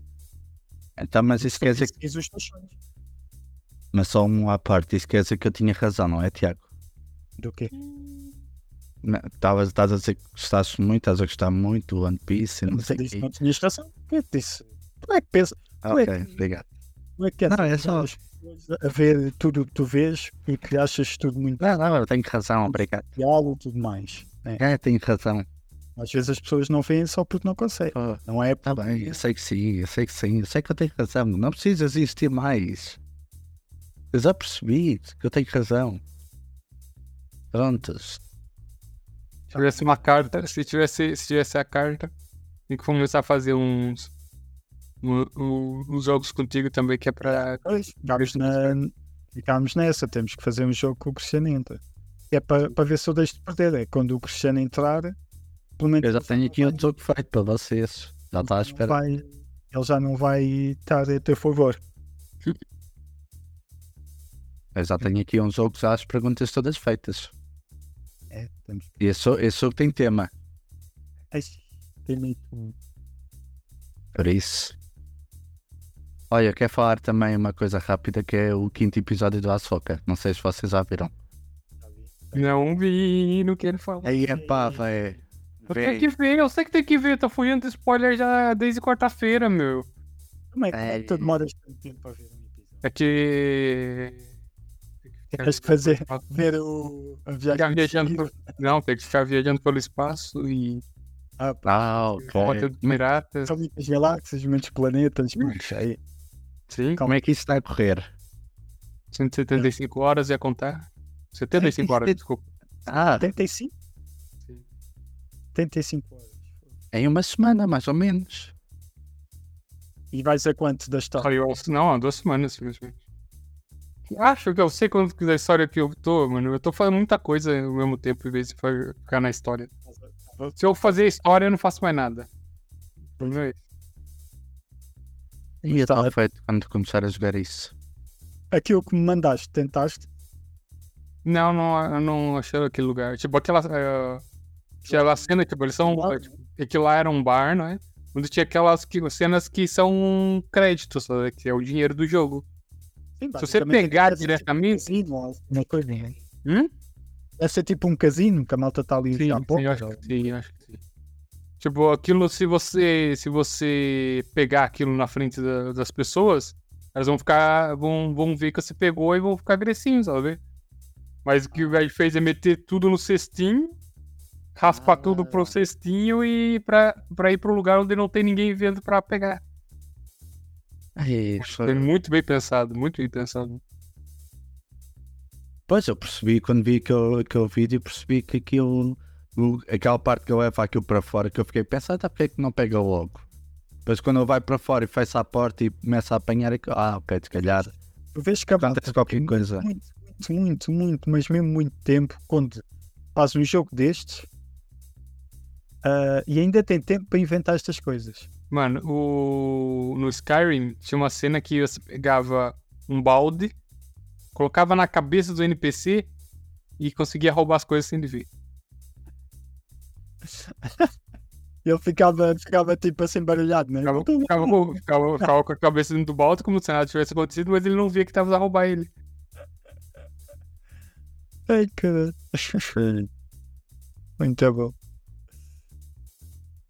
Então, mas isso quer dizer que. Teus sonhos. Mas só um à parte, isso quer dizer que eu tinha razão, não é, Tiago? Do quê? Não, Estavas estás a dizer que gostaste muito, estás a gostar muito do One Piece, não Mas sei eu o disse que não tinhas razão. Quem é que disse? Tu é que pensa, Ok, é que- obrigado. tu é que Não, é só. as pessoas a ver tudo o que tu vês e que achas tudo muito Não, não, eu tenho razão, obrigado. e tudo mais. né? É, tenho razão. Às vezes as pessoas não veem só porque não conseguem. Oh, Não é tá bem, eu sei que sim, eu sei que sim, eu sei que eu tenho razão. Não precisas existir mais. Eu já percebi que eu tenho razão. Prontos. Se tivesse uma carta, se tivesse, se tivesse a carta, tem que começar a fazer uns, um- um- uns jogos contigo também, que é pra. Pois, ficámos, na, ficámos nessa, temos que fazer um jogo com o Cristiano entra. É para para ver se eu deixo de perder. É quando o Cristiano entrar, pelo menos Eu já tenho aqui outro jogo feito para vocês. Já está à não espera. vai- ele já não vai estar a teu favor. Eu já tenho aqui um jogo já as perguntas todas feitas. É, temos. E esse, esse jogo tem tema. Ai, tem muito. Por isso. Olha, quero falar também uma coisa rápida que é o quinto episódio do Açoka. Não sei se vocês já viram. Não vi, não quero falar. Aí é pá, véi. Eu tenho que ver, eu sei que tem que ver, tô fugindo de spoiler já desde quarta-feira, meu. Como é que É. tu demoras tanto tempo para ver um episódio? É que. Tens que fazer, ver o a viagem. viajando. Não, tem que ficar viajando pelo espaço e Ah, pá, Ah, ok. piratas. são muitas galáxias, muitos planetas. isso aí. Sim, Como é que isso está a correr? 175 horas ia contar. 75 horas, desculpa. Ah, 75? Sim. 75 horas. em uma semana, mais ou menos. E vais a quanto da história? Não, há duas semanas, simplesmente. Acho que eu sei quanto da história que eu tô, mano. Eu tô fazendo muita coisa ao mesmo tempo, em vez de ficar na história. Se eu fazer história, eu não faço mais nada. O problema é esse. E está feito quando começar a jogar isso. Aquilo que me mandaste, tentaste? Não, não, eu não achei aquele lugar. Tipo, aquela. eh, aquela cena, tipo, eles são. Claro. Tipo, aquilo lá era um bar, não é? Onde tinha aquelas que- cenas que são créditos, sabe? que é o dinheiro do jogo. Sim, Se você pegar ser diretamente. tipo um uma coisa. Hum? Deve ser tipo um casino que a malta está ali Sim, a sim, pouco. acho que sim, acho que sim. Tipo, aquilo, se você, se você pegar aquilo na frente da- das pessoas, elas vão ficar, vão, vão ver que você pegou e vão ficar agressinhos, sabe? Mas o que o velho fez é meter tudo no cestinho, raspar tudo pro Ah. cestinho e pra, pra ir pro lugar onde não tem ninguém vendo pra pegar. Isso- Foi muito bem pensado, muito bem pensado. Pois, eu percebi, quando vi aquele, aquele vídeo, percebi que aquilo, o- aquela parte que ele leva aquilo para fora, que eu fiquei pensando, ah, porque é que não pega logo? Depois quando ele vai para fora e fecha a porta e começa a apanhar aquilo, ah, ok, se calhar Tu vês que acontece qualquer coisa. muito, muito, muito, muito, mas mesmo muito tempo quando faz um jogo destes ah, e ainda tem tempo para inventar estas coisas. Mano, o... no Skyrim tinha uma cena que você pegava um balde, colocava na cabeça do NPC e conseguia roubar as coisas sem ele ver. Ele ficava, ficava tipo assim baralhado, né? Ficava, ficava com, ficava- ficava com a cabeça dentro do balde como se nada tivesse acontecido, mas ele não via que tava a roubar ele. Ai, caralho. Muito bom.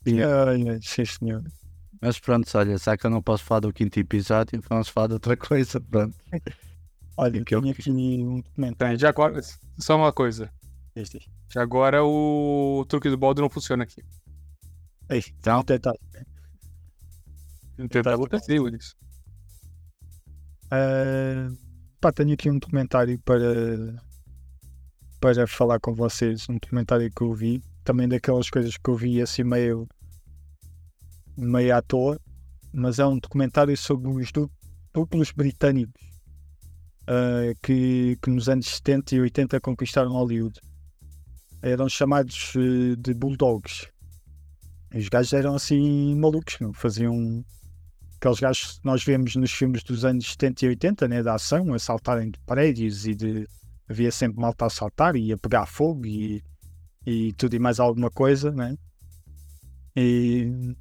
Sim. Ai, ai, sim, senhor. Mas pronto, olha, já que eu não posso falar do quinto episódio, vamos falar de outra coisa, pronto. Olha, Que eu- tinha aqui um documento. Então, já agora, só uma coisa. Este. Já agora o truque do balde não funciona aqui. Ei, Então? tentar. Tá. acontecer isso. Ah, pá, tenho aqui um documentário para, para falar com vocês. Um documentário que eu vi. Também daquelas coisas que eu vi assim meio, meio à toa. Mas é um documentário sobre os du- duplos britânicos ah, que, que nos anos 70 e 80 conquistaram Hollywood. Eram chamados eh, de Bulldogs. Os gajos eram assim malucos, faziam aqueles gajos que nós vemos nos filmes dos anos 70 e 80, né, da ação, a saltarem de prédios e de havia sempre malta a saltar e a pegar fogo e, e tudo e mais alguma coisa, né? E,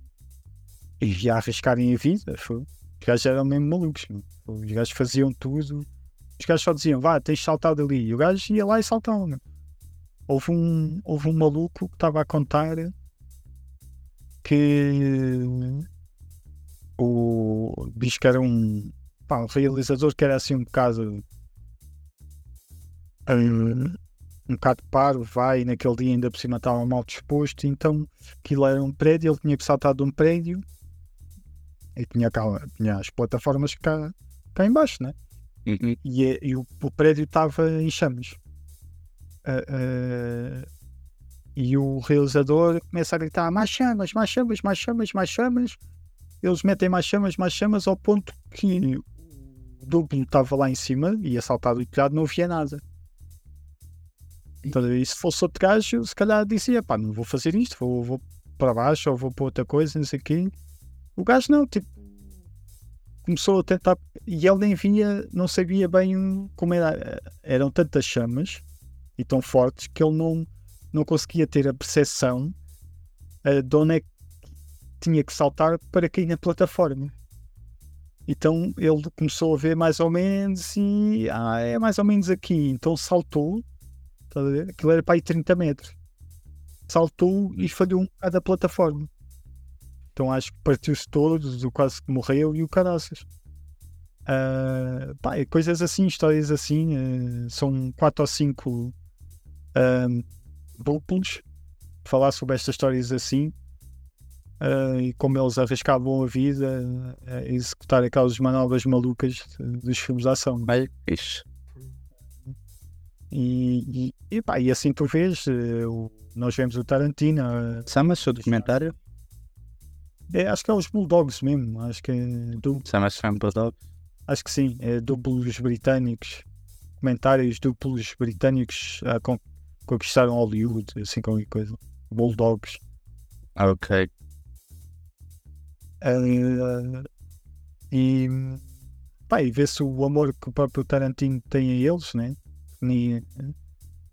e a arriscarem a vida. Os gajos eram mesmo malucos, os gajos faziam tudo. Os gajos só diziam, vá, tens de saltar dali. E o gajo ia lá e saltava. Houve um, houve um maluco que estava a contar que o diz que era um, pá, um realizador que era assim um bocado um, um bocado parvo, vai, e naquele dia ainda por cima estava mal disposto, então aquilo era um prédio, ele tinha que saltar de um prédio e tinha, cá, tinha as plataformas cá, cá em baixo, né? Uhum. e, e o, o prédio estava em chamas. Ah, e o realizador começa a gritar mais chamas, mais chamas, mais chamas, mais chamas. Eles metem mais chamas, mais chamas, ao ponto que o duplo estava lá em cima e a saltar do telhado não via nada. Então, e se fosse outro gajo, se calhar dizia: pá, não vou fazer isto, vou, vou para baixo ou vou para outra coisa, não sei o quê. O gajo não, tipo, começou a tentar e ele nem via, não sabia bem como era. Eram tantas chamas e tão fortes que ele não, não conseguia ter a percepção eh, de onde é que tinha que saltar para cair na plataforma. Então ele começou a ver mais ou menos e ah, é mais ou menos aqui. Então saltou, estás a ver? Aquilo era para aí 30 metros. saltou e falhou um bocado a plataforma. Então acho que partiu-se todos, o quase que morreu e o caraças. Uh, pá, coisas assim, histórias assim, uh, são quatro ou cinco uh, duplos falar sobre estas histórias assim uh, e como eles arriscavam a vida a executar aquelas manobras malucas dos filmes de ação. Bem, fixe. E, e, e, pá, e assim tu vês, uh, nós vemos o Tarantino. Chama-se o documentário? É, acho que é os Bulldogs mesmo. Acho que é do... Chama-se Bulldogs? Acho que sim, é duplos britânicos. Comentários duplos britânicos a con conquistaram Hollywood, assim qualquer coisa. Bulldogs. Ok. Uh, e, pá, e vê-se o amor que o próprio Tarantino tem a eles, né? Ninguém,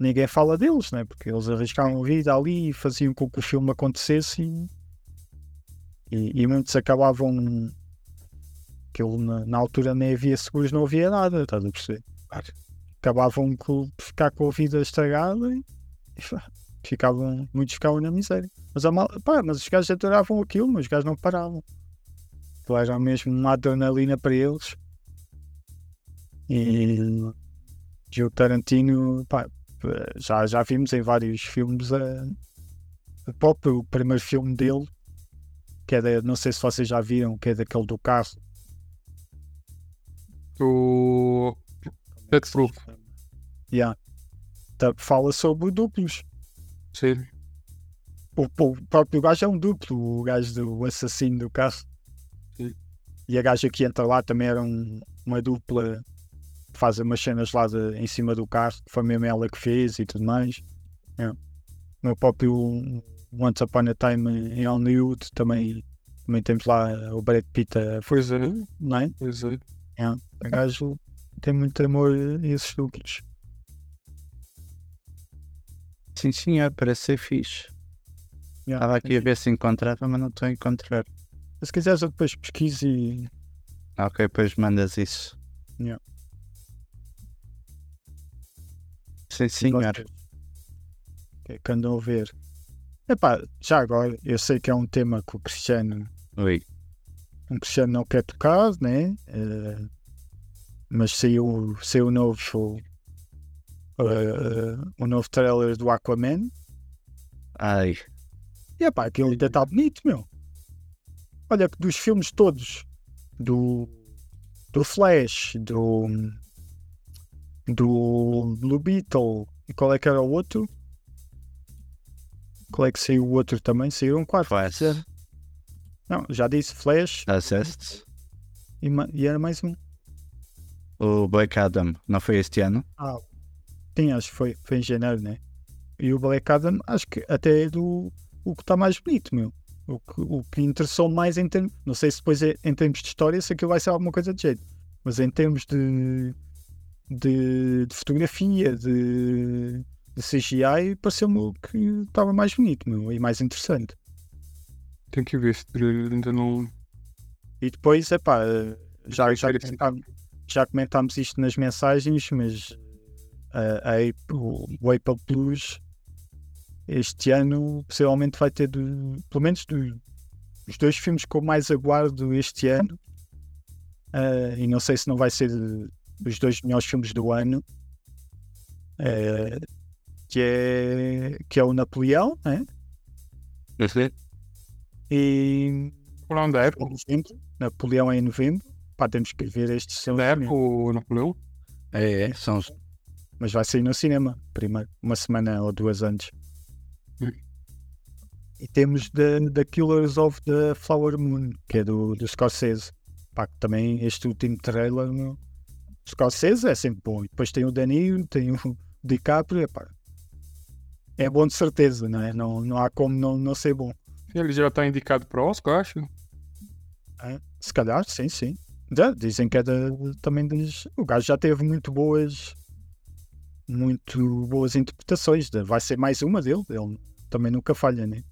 ninguém fala deles, né? Porque eles arriscavam a vida ali e faziam com que o filme acontecesse e, e, e muitos acabavam que na, na, altura nem havia seguros, não havia nada, estás a perceber? Acabavam por ficar com a vida estragada e, ficavam, muitos ficavam na miséria. Mas, a mal, pá, mas os gajos adoravam aquilo, mas os gajos não paravam. Aquilo era mesmo uma adrenalina para eles. E, e o Tarantino, pá, já, já vimos em vários filmes a, a pop, o primeiro filme dele, que é da, não sei se vocês já viram, que é daquele do carro. O Deathproof. Yeah. Tá, fala sobre duplos. Sim. O, o próprio gajo é um duplo, o gajo do assassino do carro. Sim. E a gaja que entra lá também era um, uma dupla que faz umas cenas lá de, em cima do carro, que foi mesmo ela que fez e tudo mais. É. No próprio Once Upon a Time em Hollywood também, também temos lá o Brad Pitt a Pois é. não é? Pois é. é. O gajo tem muito amor a esses duplos. Sim, senhor, parece ser fixe. Yeah, Estava aqui a ver se encontrava, mas não estou a encontrar. Se quiseres, eu depois pesquiso e. Ok, depois mandas isso. Yeah. Sim, senhor. Que, é que andam a ver. Epá, já agora, eu sei que é um tema que o Cristiano. Oi. Um Cristiano não quer tocar, né? Uh, mas saiu, saiu o novo uh, o novo trailer do Aquaman. Ai. E é pá, aquilo ainda está bonito, meu. Olha, dos filmes todos, do, do Flash, do, do Blue Beetle, e qual é que era o outro? Qual é que saiu o outro também? Saíram quatro. Flash. Não, já disse Flash. Assist. E, e era mais um. O Black Adam, não foi este ano? Ah, Sim, acho que foi, foi em janeiro, né? E o Black Adam, acho que até é do o que está mais bonito, meu. O que, o que interessou mais em termos. Não sei se depois é, em termos de história, se aquilo vai ser alguma coisa de jeito. Mas em termos de, de, de fotografia, de, de CGI, pareceu-me o que estava mais bonito, meu, e mais interessante. Tenho que ver se ainda não. E depois, é pá, já, já, comentámos, já comentámos isto nas mensagens, mas a, a o, o Apple Plus este ano possivelmente vai ter de, pelo menos do, os dois filmes que eu mais aguardo este ano uh, e não sei se não vai ser os dois melhores filmes do ano uh, que é que é o Napoleão né? e Napoleão da época. Napoleão é em novembro. Pá, temos que ver estes da época o Napoleão? É, é, são os mas vai sair no cinema primeiro, uma semana ou duas antes. Hum. E temos The, the Killers of the Flower Moon, que é do, do Scorsese. Pá, também este último trailer no Scorsese é sempre bom. E depois tem o Danilo, tem o DiCaprio. É bom de certeza, não é? Não, não há como não, não ser bom. Ele já está indicado para o Oscar, acho. É, se calhar, sim, sim. Já, dizem que é da, também das. O gajo já teve muito boas muito boas interpretações. Vai ser mais uma dele, ele também nunca falha, né?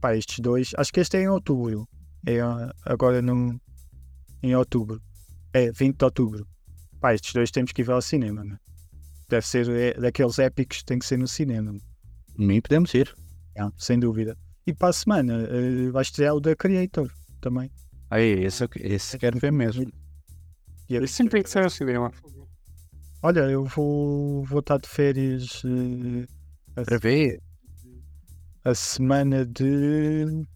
Pá, estes dois, acho que este é em outubro. É agora no, em outubro. É 20 de outubro. Pá, estes dois temos que ir ao cinema, né? Deve ser é, daqueles épicos que tem que ser no cinema. Nem podemos ir. Yeah, sem dúvida. E para a semana uh, vai estrear o da Creator também. Aí, esse, esse quero ver mesmo. E sempre tem que ser ao cinema. Olha, eu vou, vou estar de férias eh, a, Para ver. a semana de.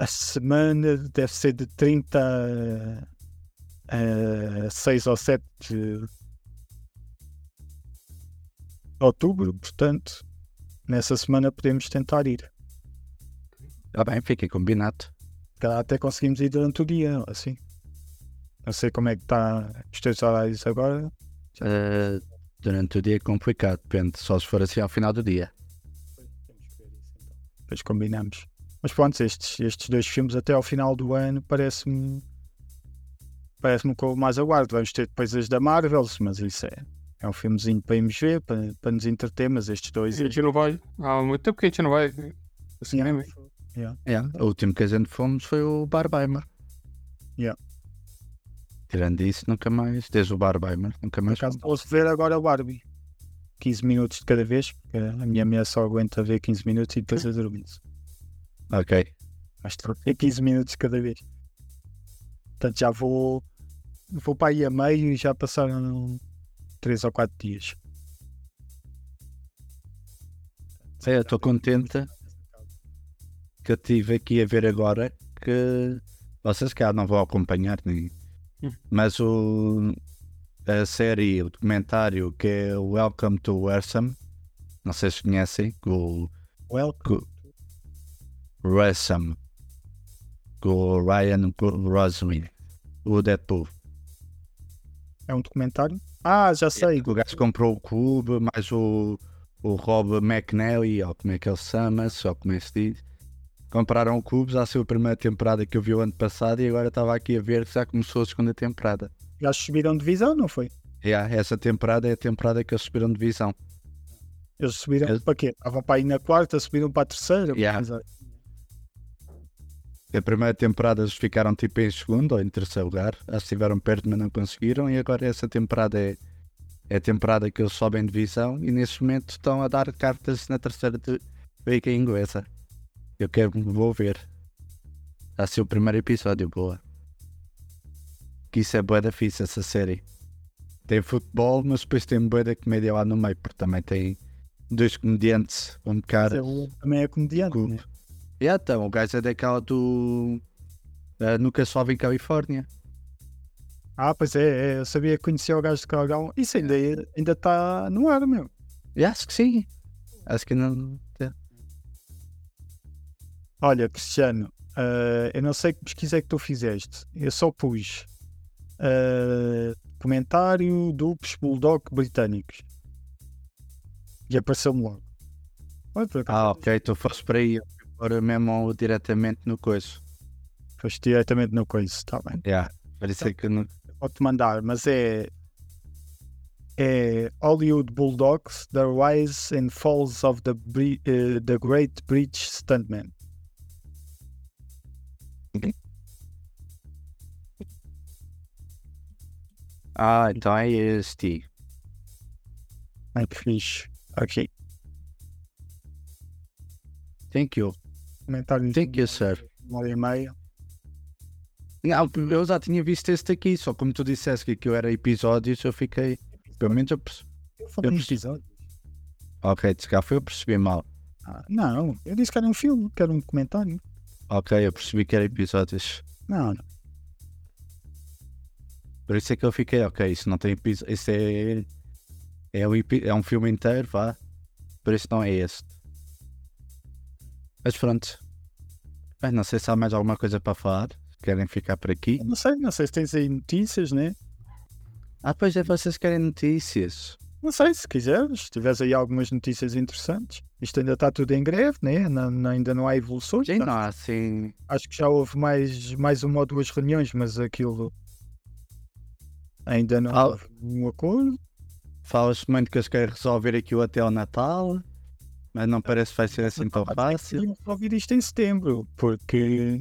A semana deve ser de 30 a, a 6 ou 7 de outubro, portanto, nessa semana podemos tentar ir. Está bem, fica combinado. Até conseguimos ir durante o dia, assim. Não sei como é que está os teus horários agora. Eh, durante o dia é complicado, depende, só se for assim ao final do dia. Depois combinamos. Mas pronto, estes, estes dois filmes até ao final do ano parece-me. Parece-me com mais aguardo. Vamos ter depois as da Marvel, mas isso é, é um filmezinho para irmos ver, para, para nos entreter. Mas estes dois. E a gente não vai. Há muito tempo que a gente não vai. ao cinema. É, o último que a gente fomos foi o Barbeimer. Yeah. Tirando isso, nunca mais, desde o Barbeimer, nunca Por mais. acaso posso ver agora o Barbie. 15 minutos de cada vez, porque a minha mulher só aguenta ver 15 minutos e depois eu dormir. Ok. Mas estou a ver 15 minutos de cada vez. Portanto, já vou. Vou para aí a meio e já passaram 3 ou 4 dias. É, estou contente que eu estive aqui a ver agora que vocês cá não vão acompanhar nem. Mas o a série, o documentário que é Welcome to Wrexham, não sei se conhecem, o Welcome. Wrexham, com o Ryan Gosling, o Deadpool. É um documentário? Ah, já sei. O gajo comprou o clube, mais o, o Rob McNally, ou como é que ele chama, ou como é que se diz. Compraram já saiu a primeira temporada que eu vi o ano passado e agora estava aqui a ver que já começou a segunda temporada. Já subiram divisão, não foi? Yeah, essa temporada é a temporada que eles subiram divisão. Eles subiram Eles- para quê? Estavam para aí na quarta, subiram para a terceira. Yeah. Exato. A primeira temporada eles ficaram tipo em segundo ou em terceiro lugar, que estiveram perto mas não conseguiram e agora essa temporada é, é a temporada que eles sobem divisão e neste momento estão a dar cartas na terceira liga inglesa. Eu quero, vou ver. Já ser o primeiro episódio, boa. Que isso é boa da fixe essa série. Tem futebol, mas depois tem boa da comédia lá no meio, porque também tem dois comediantes, um cara. Também é comediante. Né? E então, o gajo é daquela do. Uh, Nunca Chove em Califórnia. Ah, pois é, é, eu sabia que conhecia o gajo de Calgão. Isso ainda ainda está no ar, meu. E acho que sim. Acho que não. Olha, Cristiano, ah, eu não sei que pesquisa é que tu fizeste. Eu só pus ah, comentário duplos bulldog britânicos. E apareceu-me logo. Ah, ok, tu foste para aí. Agora mesmo diretamente no coiso. foste diretamente no coisa, está bem. Yeah. Parecia que não. Vou-te mandar, mas é. É Hollywood Bulldogs, The Rise and Falls of the, eh, the Great British Stuntman. Ah, então é este. Ai que fixe. Ok. Thank you. Comentário Thank you, sir. uma hora e meia. Não, eu já tinha visto este aqui, só como tu disseste que aquilo era episódios, eu fiquei. Pelo menos eu percebi. Eu falei Eu percebi. episódio. Ok, se cá foi, eu percebi mal. Ah, não, eu disse que era um filme, que era um comentário. Ok, eu percebi que era episódios. Não, não. Por isso é que eu fiquei, ok, isso não tem episódio. Isso é. É um, é um filme inteiro, vá. Por isso não é este. Mas pronto. Bem, não sei se há mais alguma coisa para falar. Querem ficar por aqui? Não sei, não sei se tens aí notícias, né? Ah, pois é, vocês querem notícias. Não sei, se quiseres, se tiveres aí algumas notícias interessantes. Isto ainda está tudo em greve, né? Não- ainda não há evoluções. Sim, tá? não há assim. Acho que já houve mais, mais uma ou duas reuniões, mas aquilo ainda não Ah. houve um acordo. Fala-se muito que eles querem resolver aquilo até ao Natal. Mas não parece que vai ser assim tão fácil. Resolver isto em setembro, porque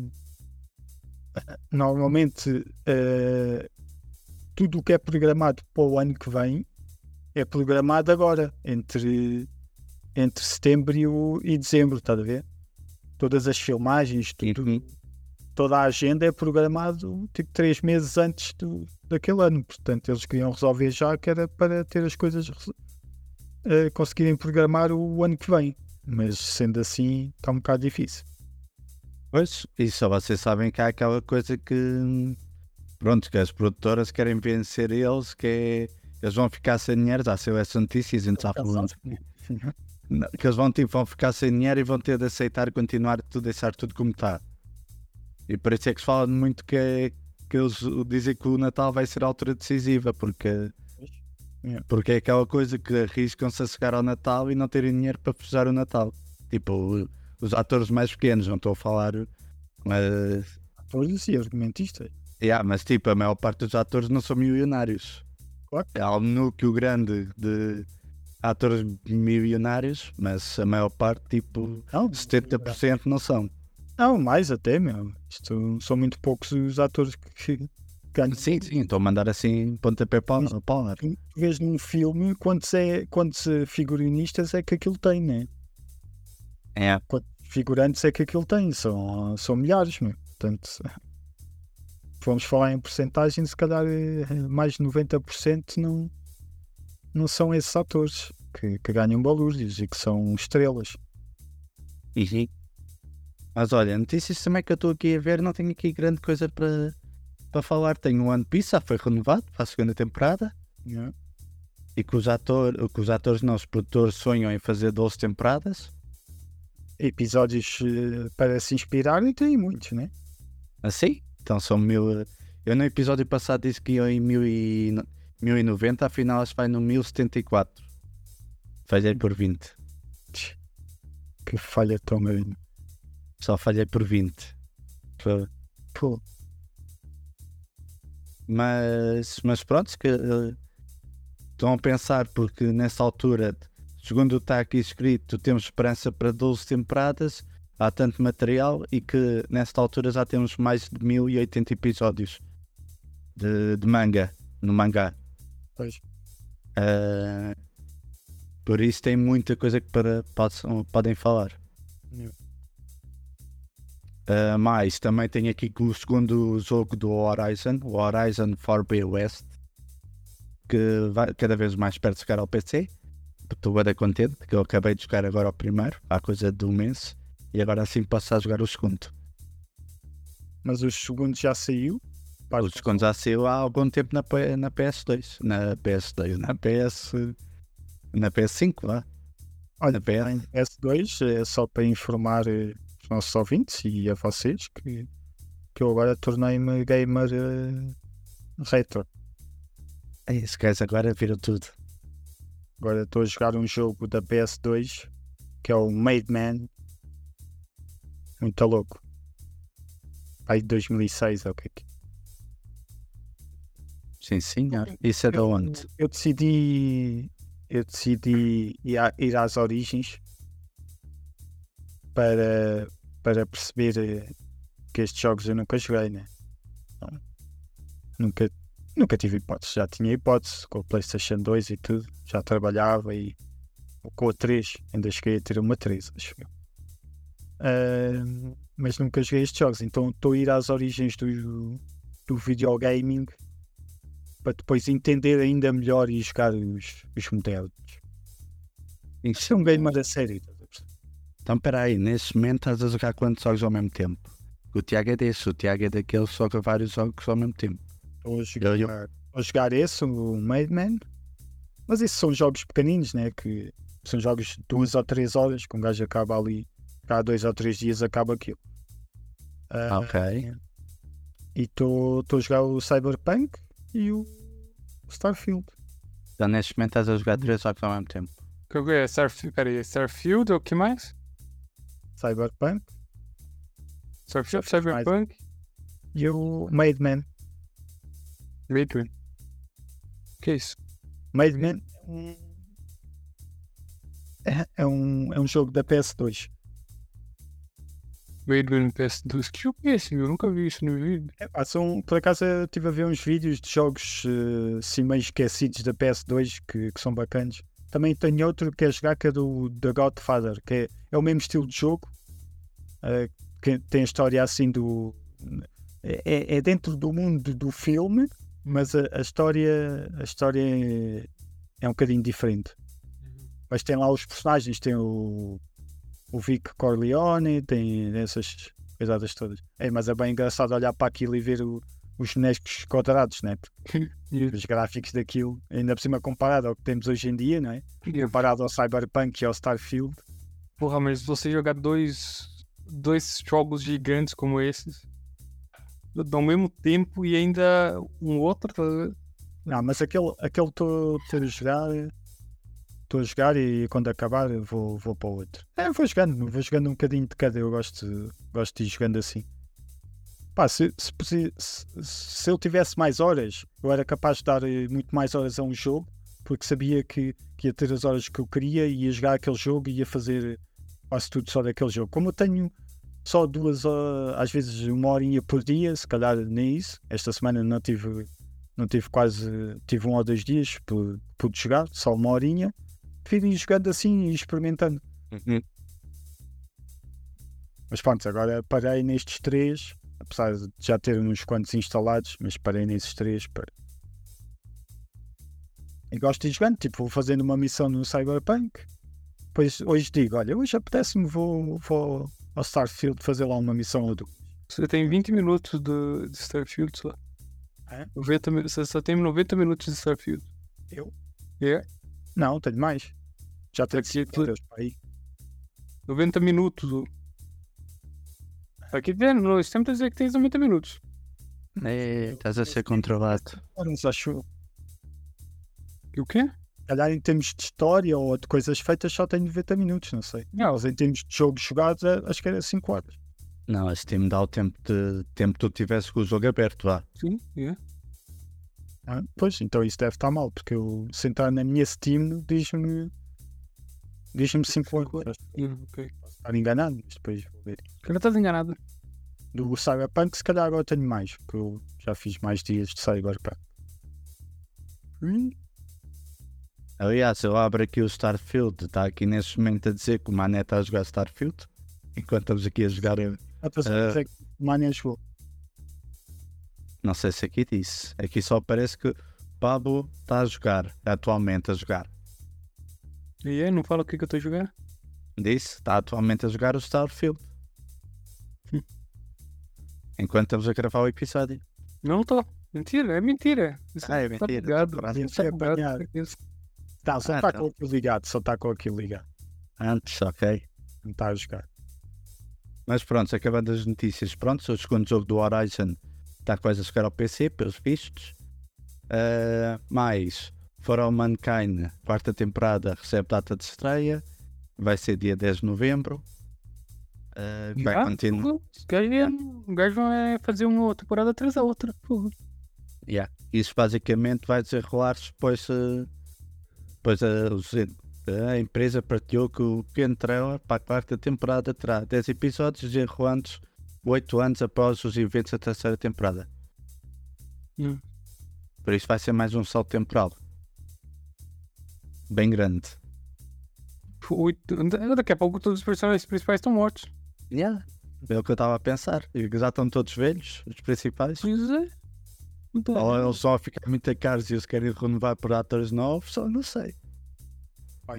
eh, normalmente eh, tudo o que é programado para o ano que vem é programado agora, entre, entre setembro e, o, e dezembro, estás a ver? Todas as filmagens, tudo, Uhum. toda a agenda é programado tipo três meses antes do, daquele ano. Portanto, eles queriam resolver já que era para ter as coisas eh, conseguirem programar o ano que vem. Mas sendo assim, está um bocado difícil. Pois, e só vocês sabem que há aquela coisa que. Pronto, que as produtoras querem vencer eles, que é. Eles vão ficar sem dinheiro, já saiu essa notícia e a gente já falou. Que eles vão, tipo, vão ficar sem dinheiro e vão ter de aceitar continuar tudo, deixar tudo como está. E por isso é que se fala muito que, é- que eles dizem que o Natal vai ser a altura decisiva, porque. Yeah. Porque é aquela coisa que arriscam-se a chegar ao Natal e não terem dinheiro para festejar o Natal. Tipo, os atores mais pequenos, não estou a falar. Mas, Atores e argumentistas. yeah, mas tipo, a maior parte dos atores não são milionários. Claro. Há um núcleo grande de atores milionários, mas a maior parte, tipo, Não, 70% não são. não, mais até, meu. Isto são muito poucos os atores que ganham. Sim, sim, estou a mandar assim pontapé para o pau. Tu vês num filme quantos, é, quantos figurinistas é que aquilo tem, né? É. Quantos figurantes é que aquilo tem? São, são milhares, meu. Portanto, formos falar em porcentagem, se calhar eh, mais de 90% não, não são esses atores que, que ganham balúrdios e que são estrelas. Uhum. Mas olha, notícias também que eu estou aqui a ver, não tenho aqui grande coisa para, para falar. Tenho o One Piece, já foi renovado para a segunda temporada. né? E que os, ator, que os atores, não, os produtores sonham em fazer 12 temporadas. Episódios eh, para se inspirarem, tem muitos, né? Assim? Então são mil. Eu no episódio passado disse que iam em mil e, no- 1090, afinal acho que vai no 1074. Falhei por 20. Que falha tão grande. Só falhei por 20. Foi- Pô, Mas, mas pronto, que, eh, estão a pensar porque nessa altura, segundo está aqui escrito, temos esperança para 12 temporadas, há tanto material e que nesta altura já temos mais de 1080 episódios de, de manga, no mangá. pois. Ah, por isso tem muita coisa que para, possam- podem falar. Yeah. Ah, mais, também tem aqui o segundo jogo do Horizon, o Horizon Forbidden West, que vai cada vez mais perto de chegar ao PC. Estou bem contente, que eu acabei de jogar agora o primeiro, há coisa de um mês, e agora assim posso a jogar o segundo. Mas o segundo já saiu. O segundo já saiu há algum tempo na, na PS2, na PS2, na PS. na PS5, lá. Olha, na PS. S2 é só para informar eh, os nossos ouvintes e a vocês que, que eu agora tornei-me gamer eh, retro. Esse gajo agora vira tudo. Agora estou a jogar um jogo da PS2 que é o Made Man. Muito louco. Aí de 2006 é o que é que é. Sim, senhor. Isso é de onde? Eu decidi, eu decidi ir, a- ir às origens para, para perceber eh, que estes jogos eu nunca joguei, né? Não, nunca, nunca tive hipótese. Já tinha hipótese com o PlayStation 2 e tudo. Já trabalhava e com a 3. Ainda cheguei a ter uma 3, acho eu. Ah, mas nunca joguei estes jogos. Então estou a ir às origens do, do videogaming para depois entender ainda melhor e jogar os, os modernos. Isso é um gamer a sério. Então, espera aí, neste momento estás a jogar quantos jogos ao mesmo tempo? O Tiago é desse, o Tiago é daquele que joga vários jogos ao mesmo tempo. Estou a jogar, Eu- a jogar esse, o Made Man. Mas esses são jogos pequeninos, né? Que são jogos de duas ou três horas, que um gajo acaba ali, cada dois ou três dias acaba aquilo. Ah, Ok. E estou estou a jogar o Cyberpunk e o Starfield. Então, neste momento estás a jogar três jogos ao mesmo tempo. Que eu é Starfield, peraí, Starfield, o que mais? Cyberpunk Starfield, Cyberpunk, e o Made Man. Midway. Que isso? Made Man é, é um, é um jogo da PS2. Midway PS2. Que jogo é esse? Eu nunca vi isso no vídeo. É, pá, são, por acaso eu estive a ver uns vídeos de jogos eh, assim meio esquecidos da PS2 que, que são bacanas. também tenho outro que é jogar que é do The Godfather, que é, é o mesmo estilo de jogo, eh, que tem a história assim do. É, é dentro do mundo do filme, mas a, a história, a história é, é um bocadinho diferente. Mas tem lá os personagens, tem o, o Vic Corleone, tem essas coisadas todas. É, mas é bem engraçado olhar para aquilo e ver o, os bonecos quadrados, né? Porque os gráficos daquilo, ainda por cima comparado ao que temos hoje em dia, não é? Comparado ao Cyberpunk e ao Starfield. Porra, mas você jogar dois, dois jogos gigantes como esses ao mesmo tempo e ainda um outro, tá? Não, mas aquele aquele estou a jogar. Estou a jogar e quando acabar vou, vou para o outro. É, vou jogando, vou jogando um bocadinho de cada. Eu gosto, gosto de ir jogando assim. Pá, se, se, se, se eu tivesse mais horas, eu era capaz de dar eh, muito mais horas a um jogo, porque sabia que, que ia ter as horas que eu queria e ia jogar aquele jogo e ia fazer quase tudo só daquele jogo. Como eu tenho só duas, horas, às vezes uma horinha por dia, se calhar nem isso. Esta semana não tive, não tive quase, tive um ou dois dias por, por jogar, só uma horinha. Prefiro ir jogando assim e experimentando. Uhum. Mas pronto, agora parei nestes três, apesar de já ter uns quantos instalados, mas parei nesses três para. E gosto de ir jogando, tipo, vou fazendo uma missão no Cyberpunk. Depois hoje digo, olha, hoje apetece-me, vou, vou ao Starfield fazer lá uma missão ou duas. Você tem 20 minutos de, de Starfield só. É? 90, mi- você só tem 90 minutos de Starfield. Eu? É, Não, tenho mais. Já tenho Aqui, 50 euros para aí. 90 minutos. Aqui tem, no sistema está a dizer que tens 90 minutos. É, estás a ser controlado. Mas acho, E o quê? calhar em termos de história ou de coisas feitas só tenho 90 minutos, não sei. Não, Mas em termos de jogos jogados, é- acho que era 5 horas. Não, esse time dá o tempo de tempo que tu tivesse com o jogo aberto, vá. sim, é. Ah, Pois, então isso deve estar mal, porque eu sentar na minha Steam diz-me diz-me 5 horas. Hum, ok. Posso estar enganado, mas depois vou ver. Cara, estás enganado. Do Cyberpunk, se calhar agora tenho mais, porque eu já fiz mais dias de Cyberpunk. Hum, Aliás, eu abro aqui o Starfield, está aqui neste momento a dizer que o Mané está a jogar Starfield, enquanto estamos aqui a jogar. eu- a pessoa Ah. dizer que o Mania jogou. Não sei se aqui disse. Aqui só parece que Pablo está a jogar, atualmente a jogar. E é, não fala o que, que eu estou a jogar? Disse, está atualmente a jogar o Starfield. Enquanto estamos a gravar o episódio. Não estou. Mentira, é mentira. Isso Ah, é tá mentira. ligado. É Apanhado. ligado. Tá, só Ah, está então. com aquilo ligado, só está com aquilo ligado. Antes, ok. Não está a jogar. Mas pronto, acabando as notícias, pronto, o segundo jogo do Horizon está quase a chegar ao PC, pelos vistos. Ah, mais, For All Mankind, quarta temporada, recebe data de estreia, vai ser dia 10 de novembro. Ah, vai Ah, continuar. O gajo é- vai fazer uma temporada atrás da outra. Porra. Yeah. Isso basicamente vai desenrolar-se, pois, eh, pois a, a empresa partilhou que o pequeno trailer para a quarta temporada terá 10 episódios desenrolando-se 8 anos após os eventos da terceira temporada. Hum. Por isso vai ser mais um salto temporal. Bem grande. Oito- Daqui a pouco todos os personagens principais estão mortos. Yeah. É o que eu estava a pensar. E Já estão todos velhos, os principais. Pois é. Então, Ou eles só ficar muito caros e eles querem renovar por atores novos, só não sei.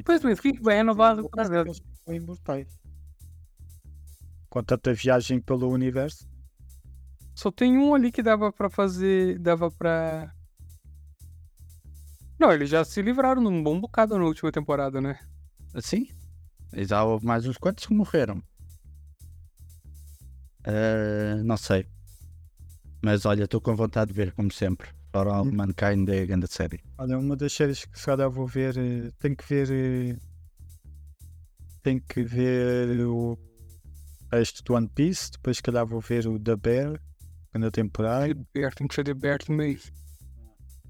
Pois, mas o que vai renovar o caso dele? Eles são imortais. Com tanta viagem pelo universo. Só tem um ali que dava pra fazer. Dava pra. Não, eles já se livraram num bom bocado na última temporada, né? E já houve mais uns quantos que morreram. Ah, não sei. Mas olha, estou com vontade de ver, como sempre. For All Hum. Mankind é a grande série. Olha, uma das séries que se calhar vou ver. eh, Tenho que ver. eh, Tenho que ver o resto do One Piece. Depois, se calhar, vou ver o The Bear. Segunda temporada. Bear, tem que ser de Bear também.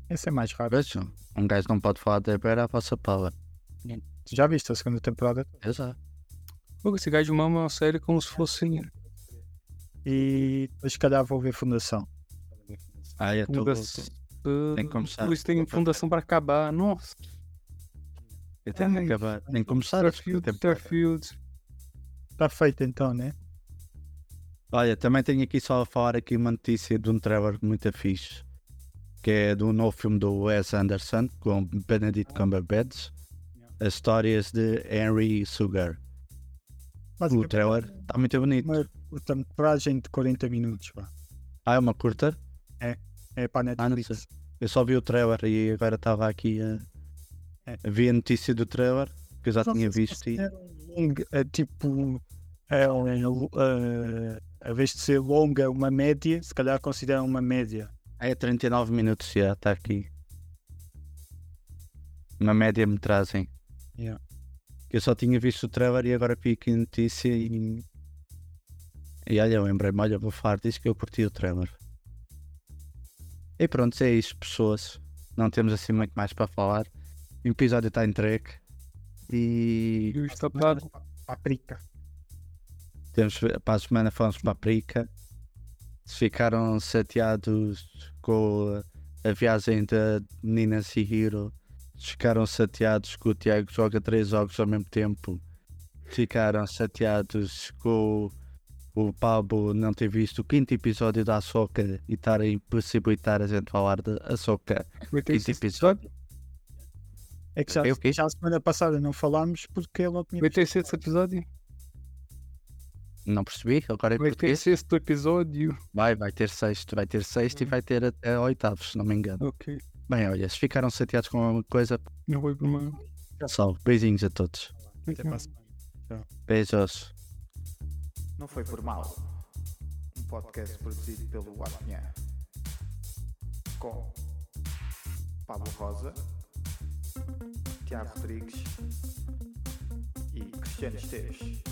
Esse é mais rápido. Vejam, um gajo não pode falar da Beira à vossa pala. Tu já viste a segunda temporada? Exato. Pô, esse gajo mama uma série como se fosse. E depois, se calhar, vou ver Fundação. Ah, tô- Fundação. Tem que começar. Luiz tem fundação pra acabar. Nossa. Eu tenho que acabar. Nem começar a Starfield. Está feito então, né? Olha, também tenho aqui só a falar aqui uma notícia de um trailer muito fixe. Que é do novo filme do Wes Anderson com Benedict Cumberbatch. As histórias de Henry Sugar. O trailer está muito bonito. uma curta-metragem de 40 minutos. Pá. Ah, é uma curta? É para a Ah, não Netflix. Eu só vi o trailer e agora estava aqui a, É. a ver a notícia do trailer que eu já Não tinha visto e é tipo, é, é, é, a vez de ser longa, uma média, se calhar considera uma média. É 39 minutos já, está aqui. Uma média metragem. Yeah. Que eu só tinha visto o trailer e agora aqui a notícia e. E olha, eu lembrei-me, olha, vou falar disso que eu curti o trailer. E pronto, é isso, pessoas. Não temos assim muito mais para falar. O episódio está entregue. E E o está pago. Paprika. Temos para a semana falamos paprika. Se ficaram chateados com a viagem da Nina Sihiro, ficaram chateados que o Tiago joga três jogos ao mesmo tempo, ficaram chateados com o Pablo não ter visto o quinto episódio da Ahsoka e estar a impossibilitar a gente falar Ahsoka. Vai ter Quinto episódio. É que já, ok. já a semana passada não falámos porque ele não tinha Vai ter episódio? Não percebi, agora em Vai ter português. sexto episódio. Vai, vai ter sexto, vai ter sexto e vai ter até oitavos, se não me engano. Ok. Bem, olha, se ficaram chateados com alguma coisa, Não vou para uma. pessoal, beijinhos a todos. Até para a semana. Beijos. Não foi por mal. Um podcast produzido pelo Apinha. Com Pablo Rosa, Tiago Rodrigues e Cristiano Esteves.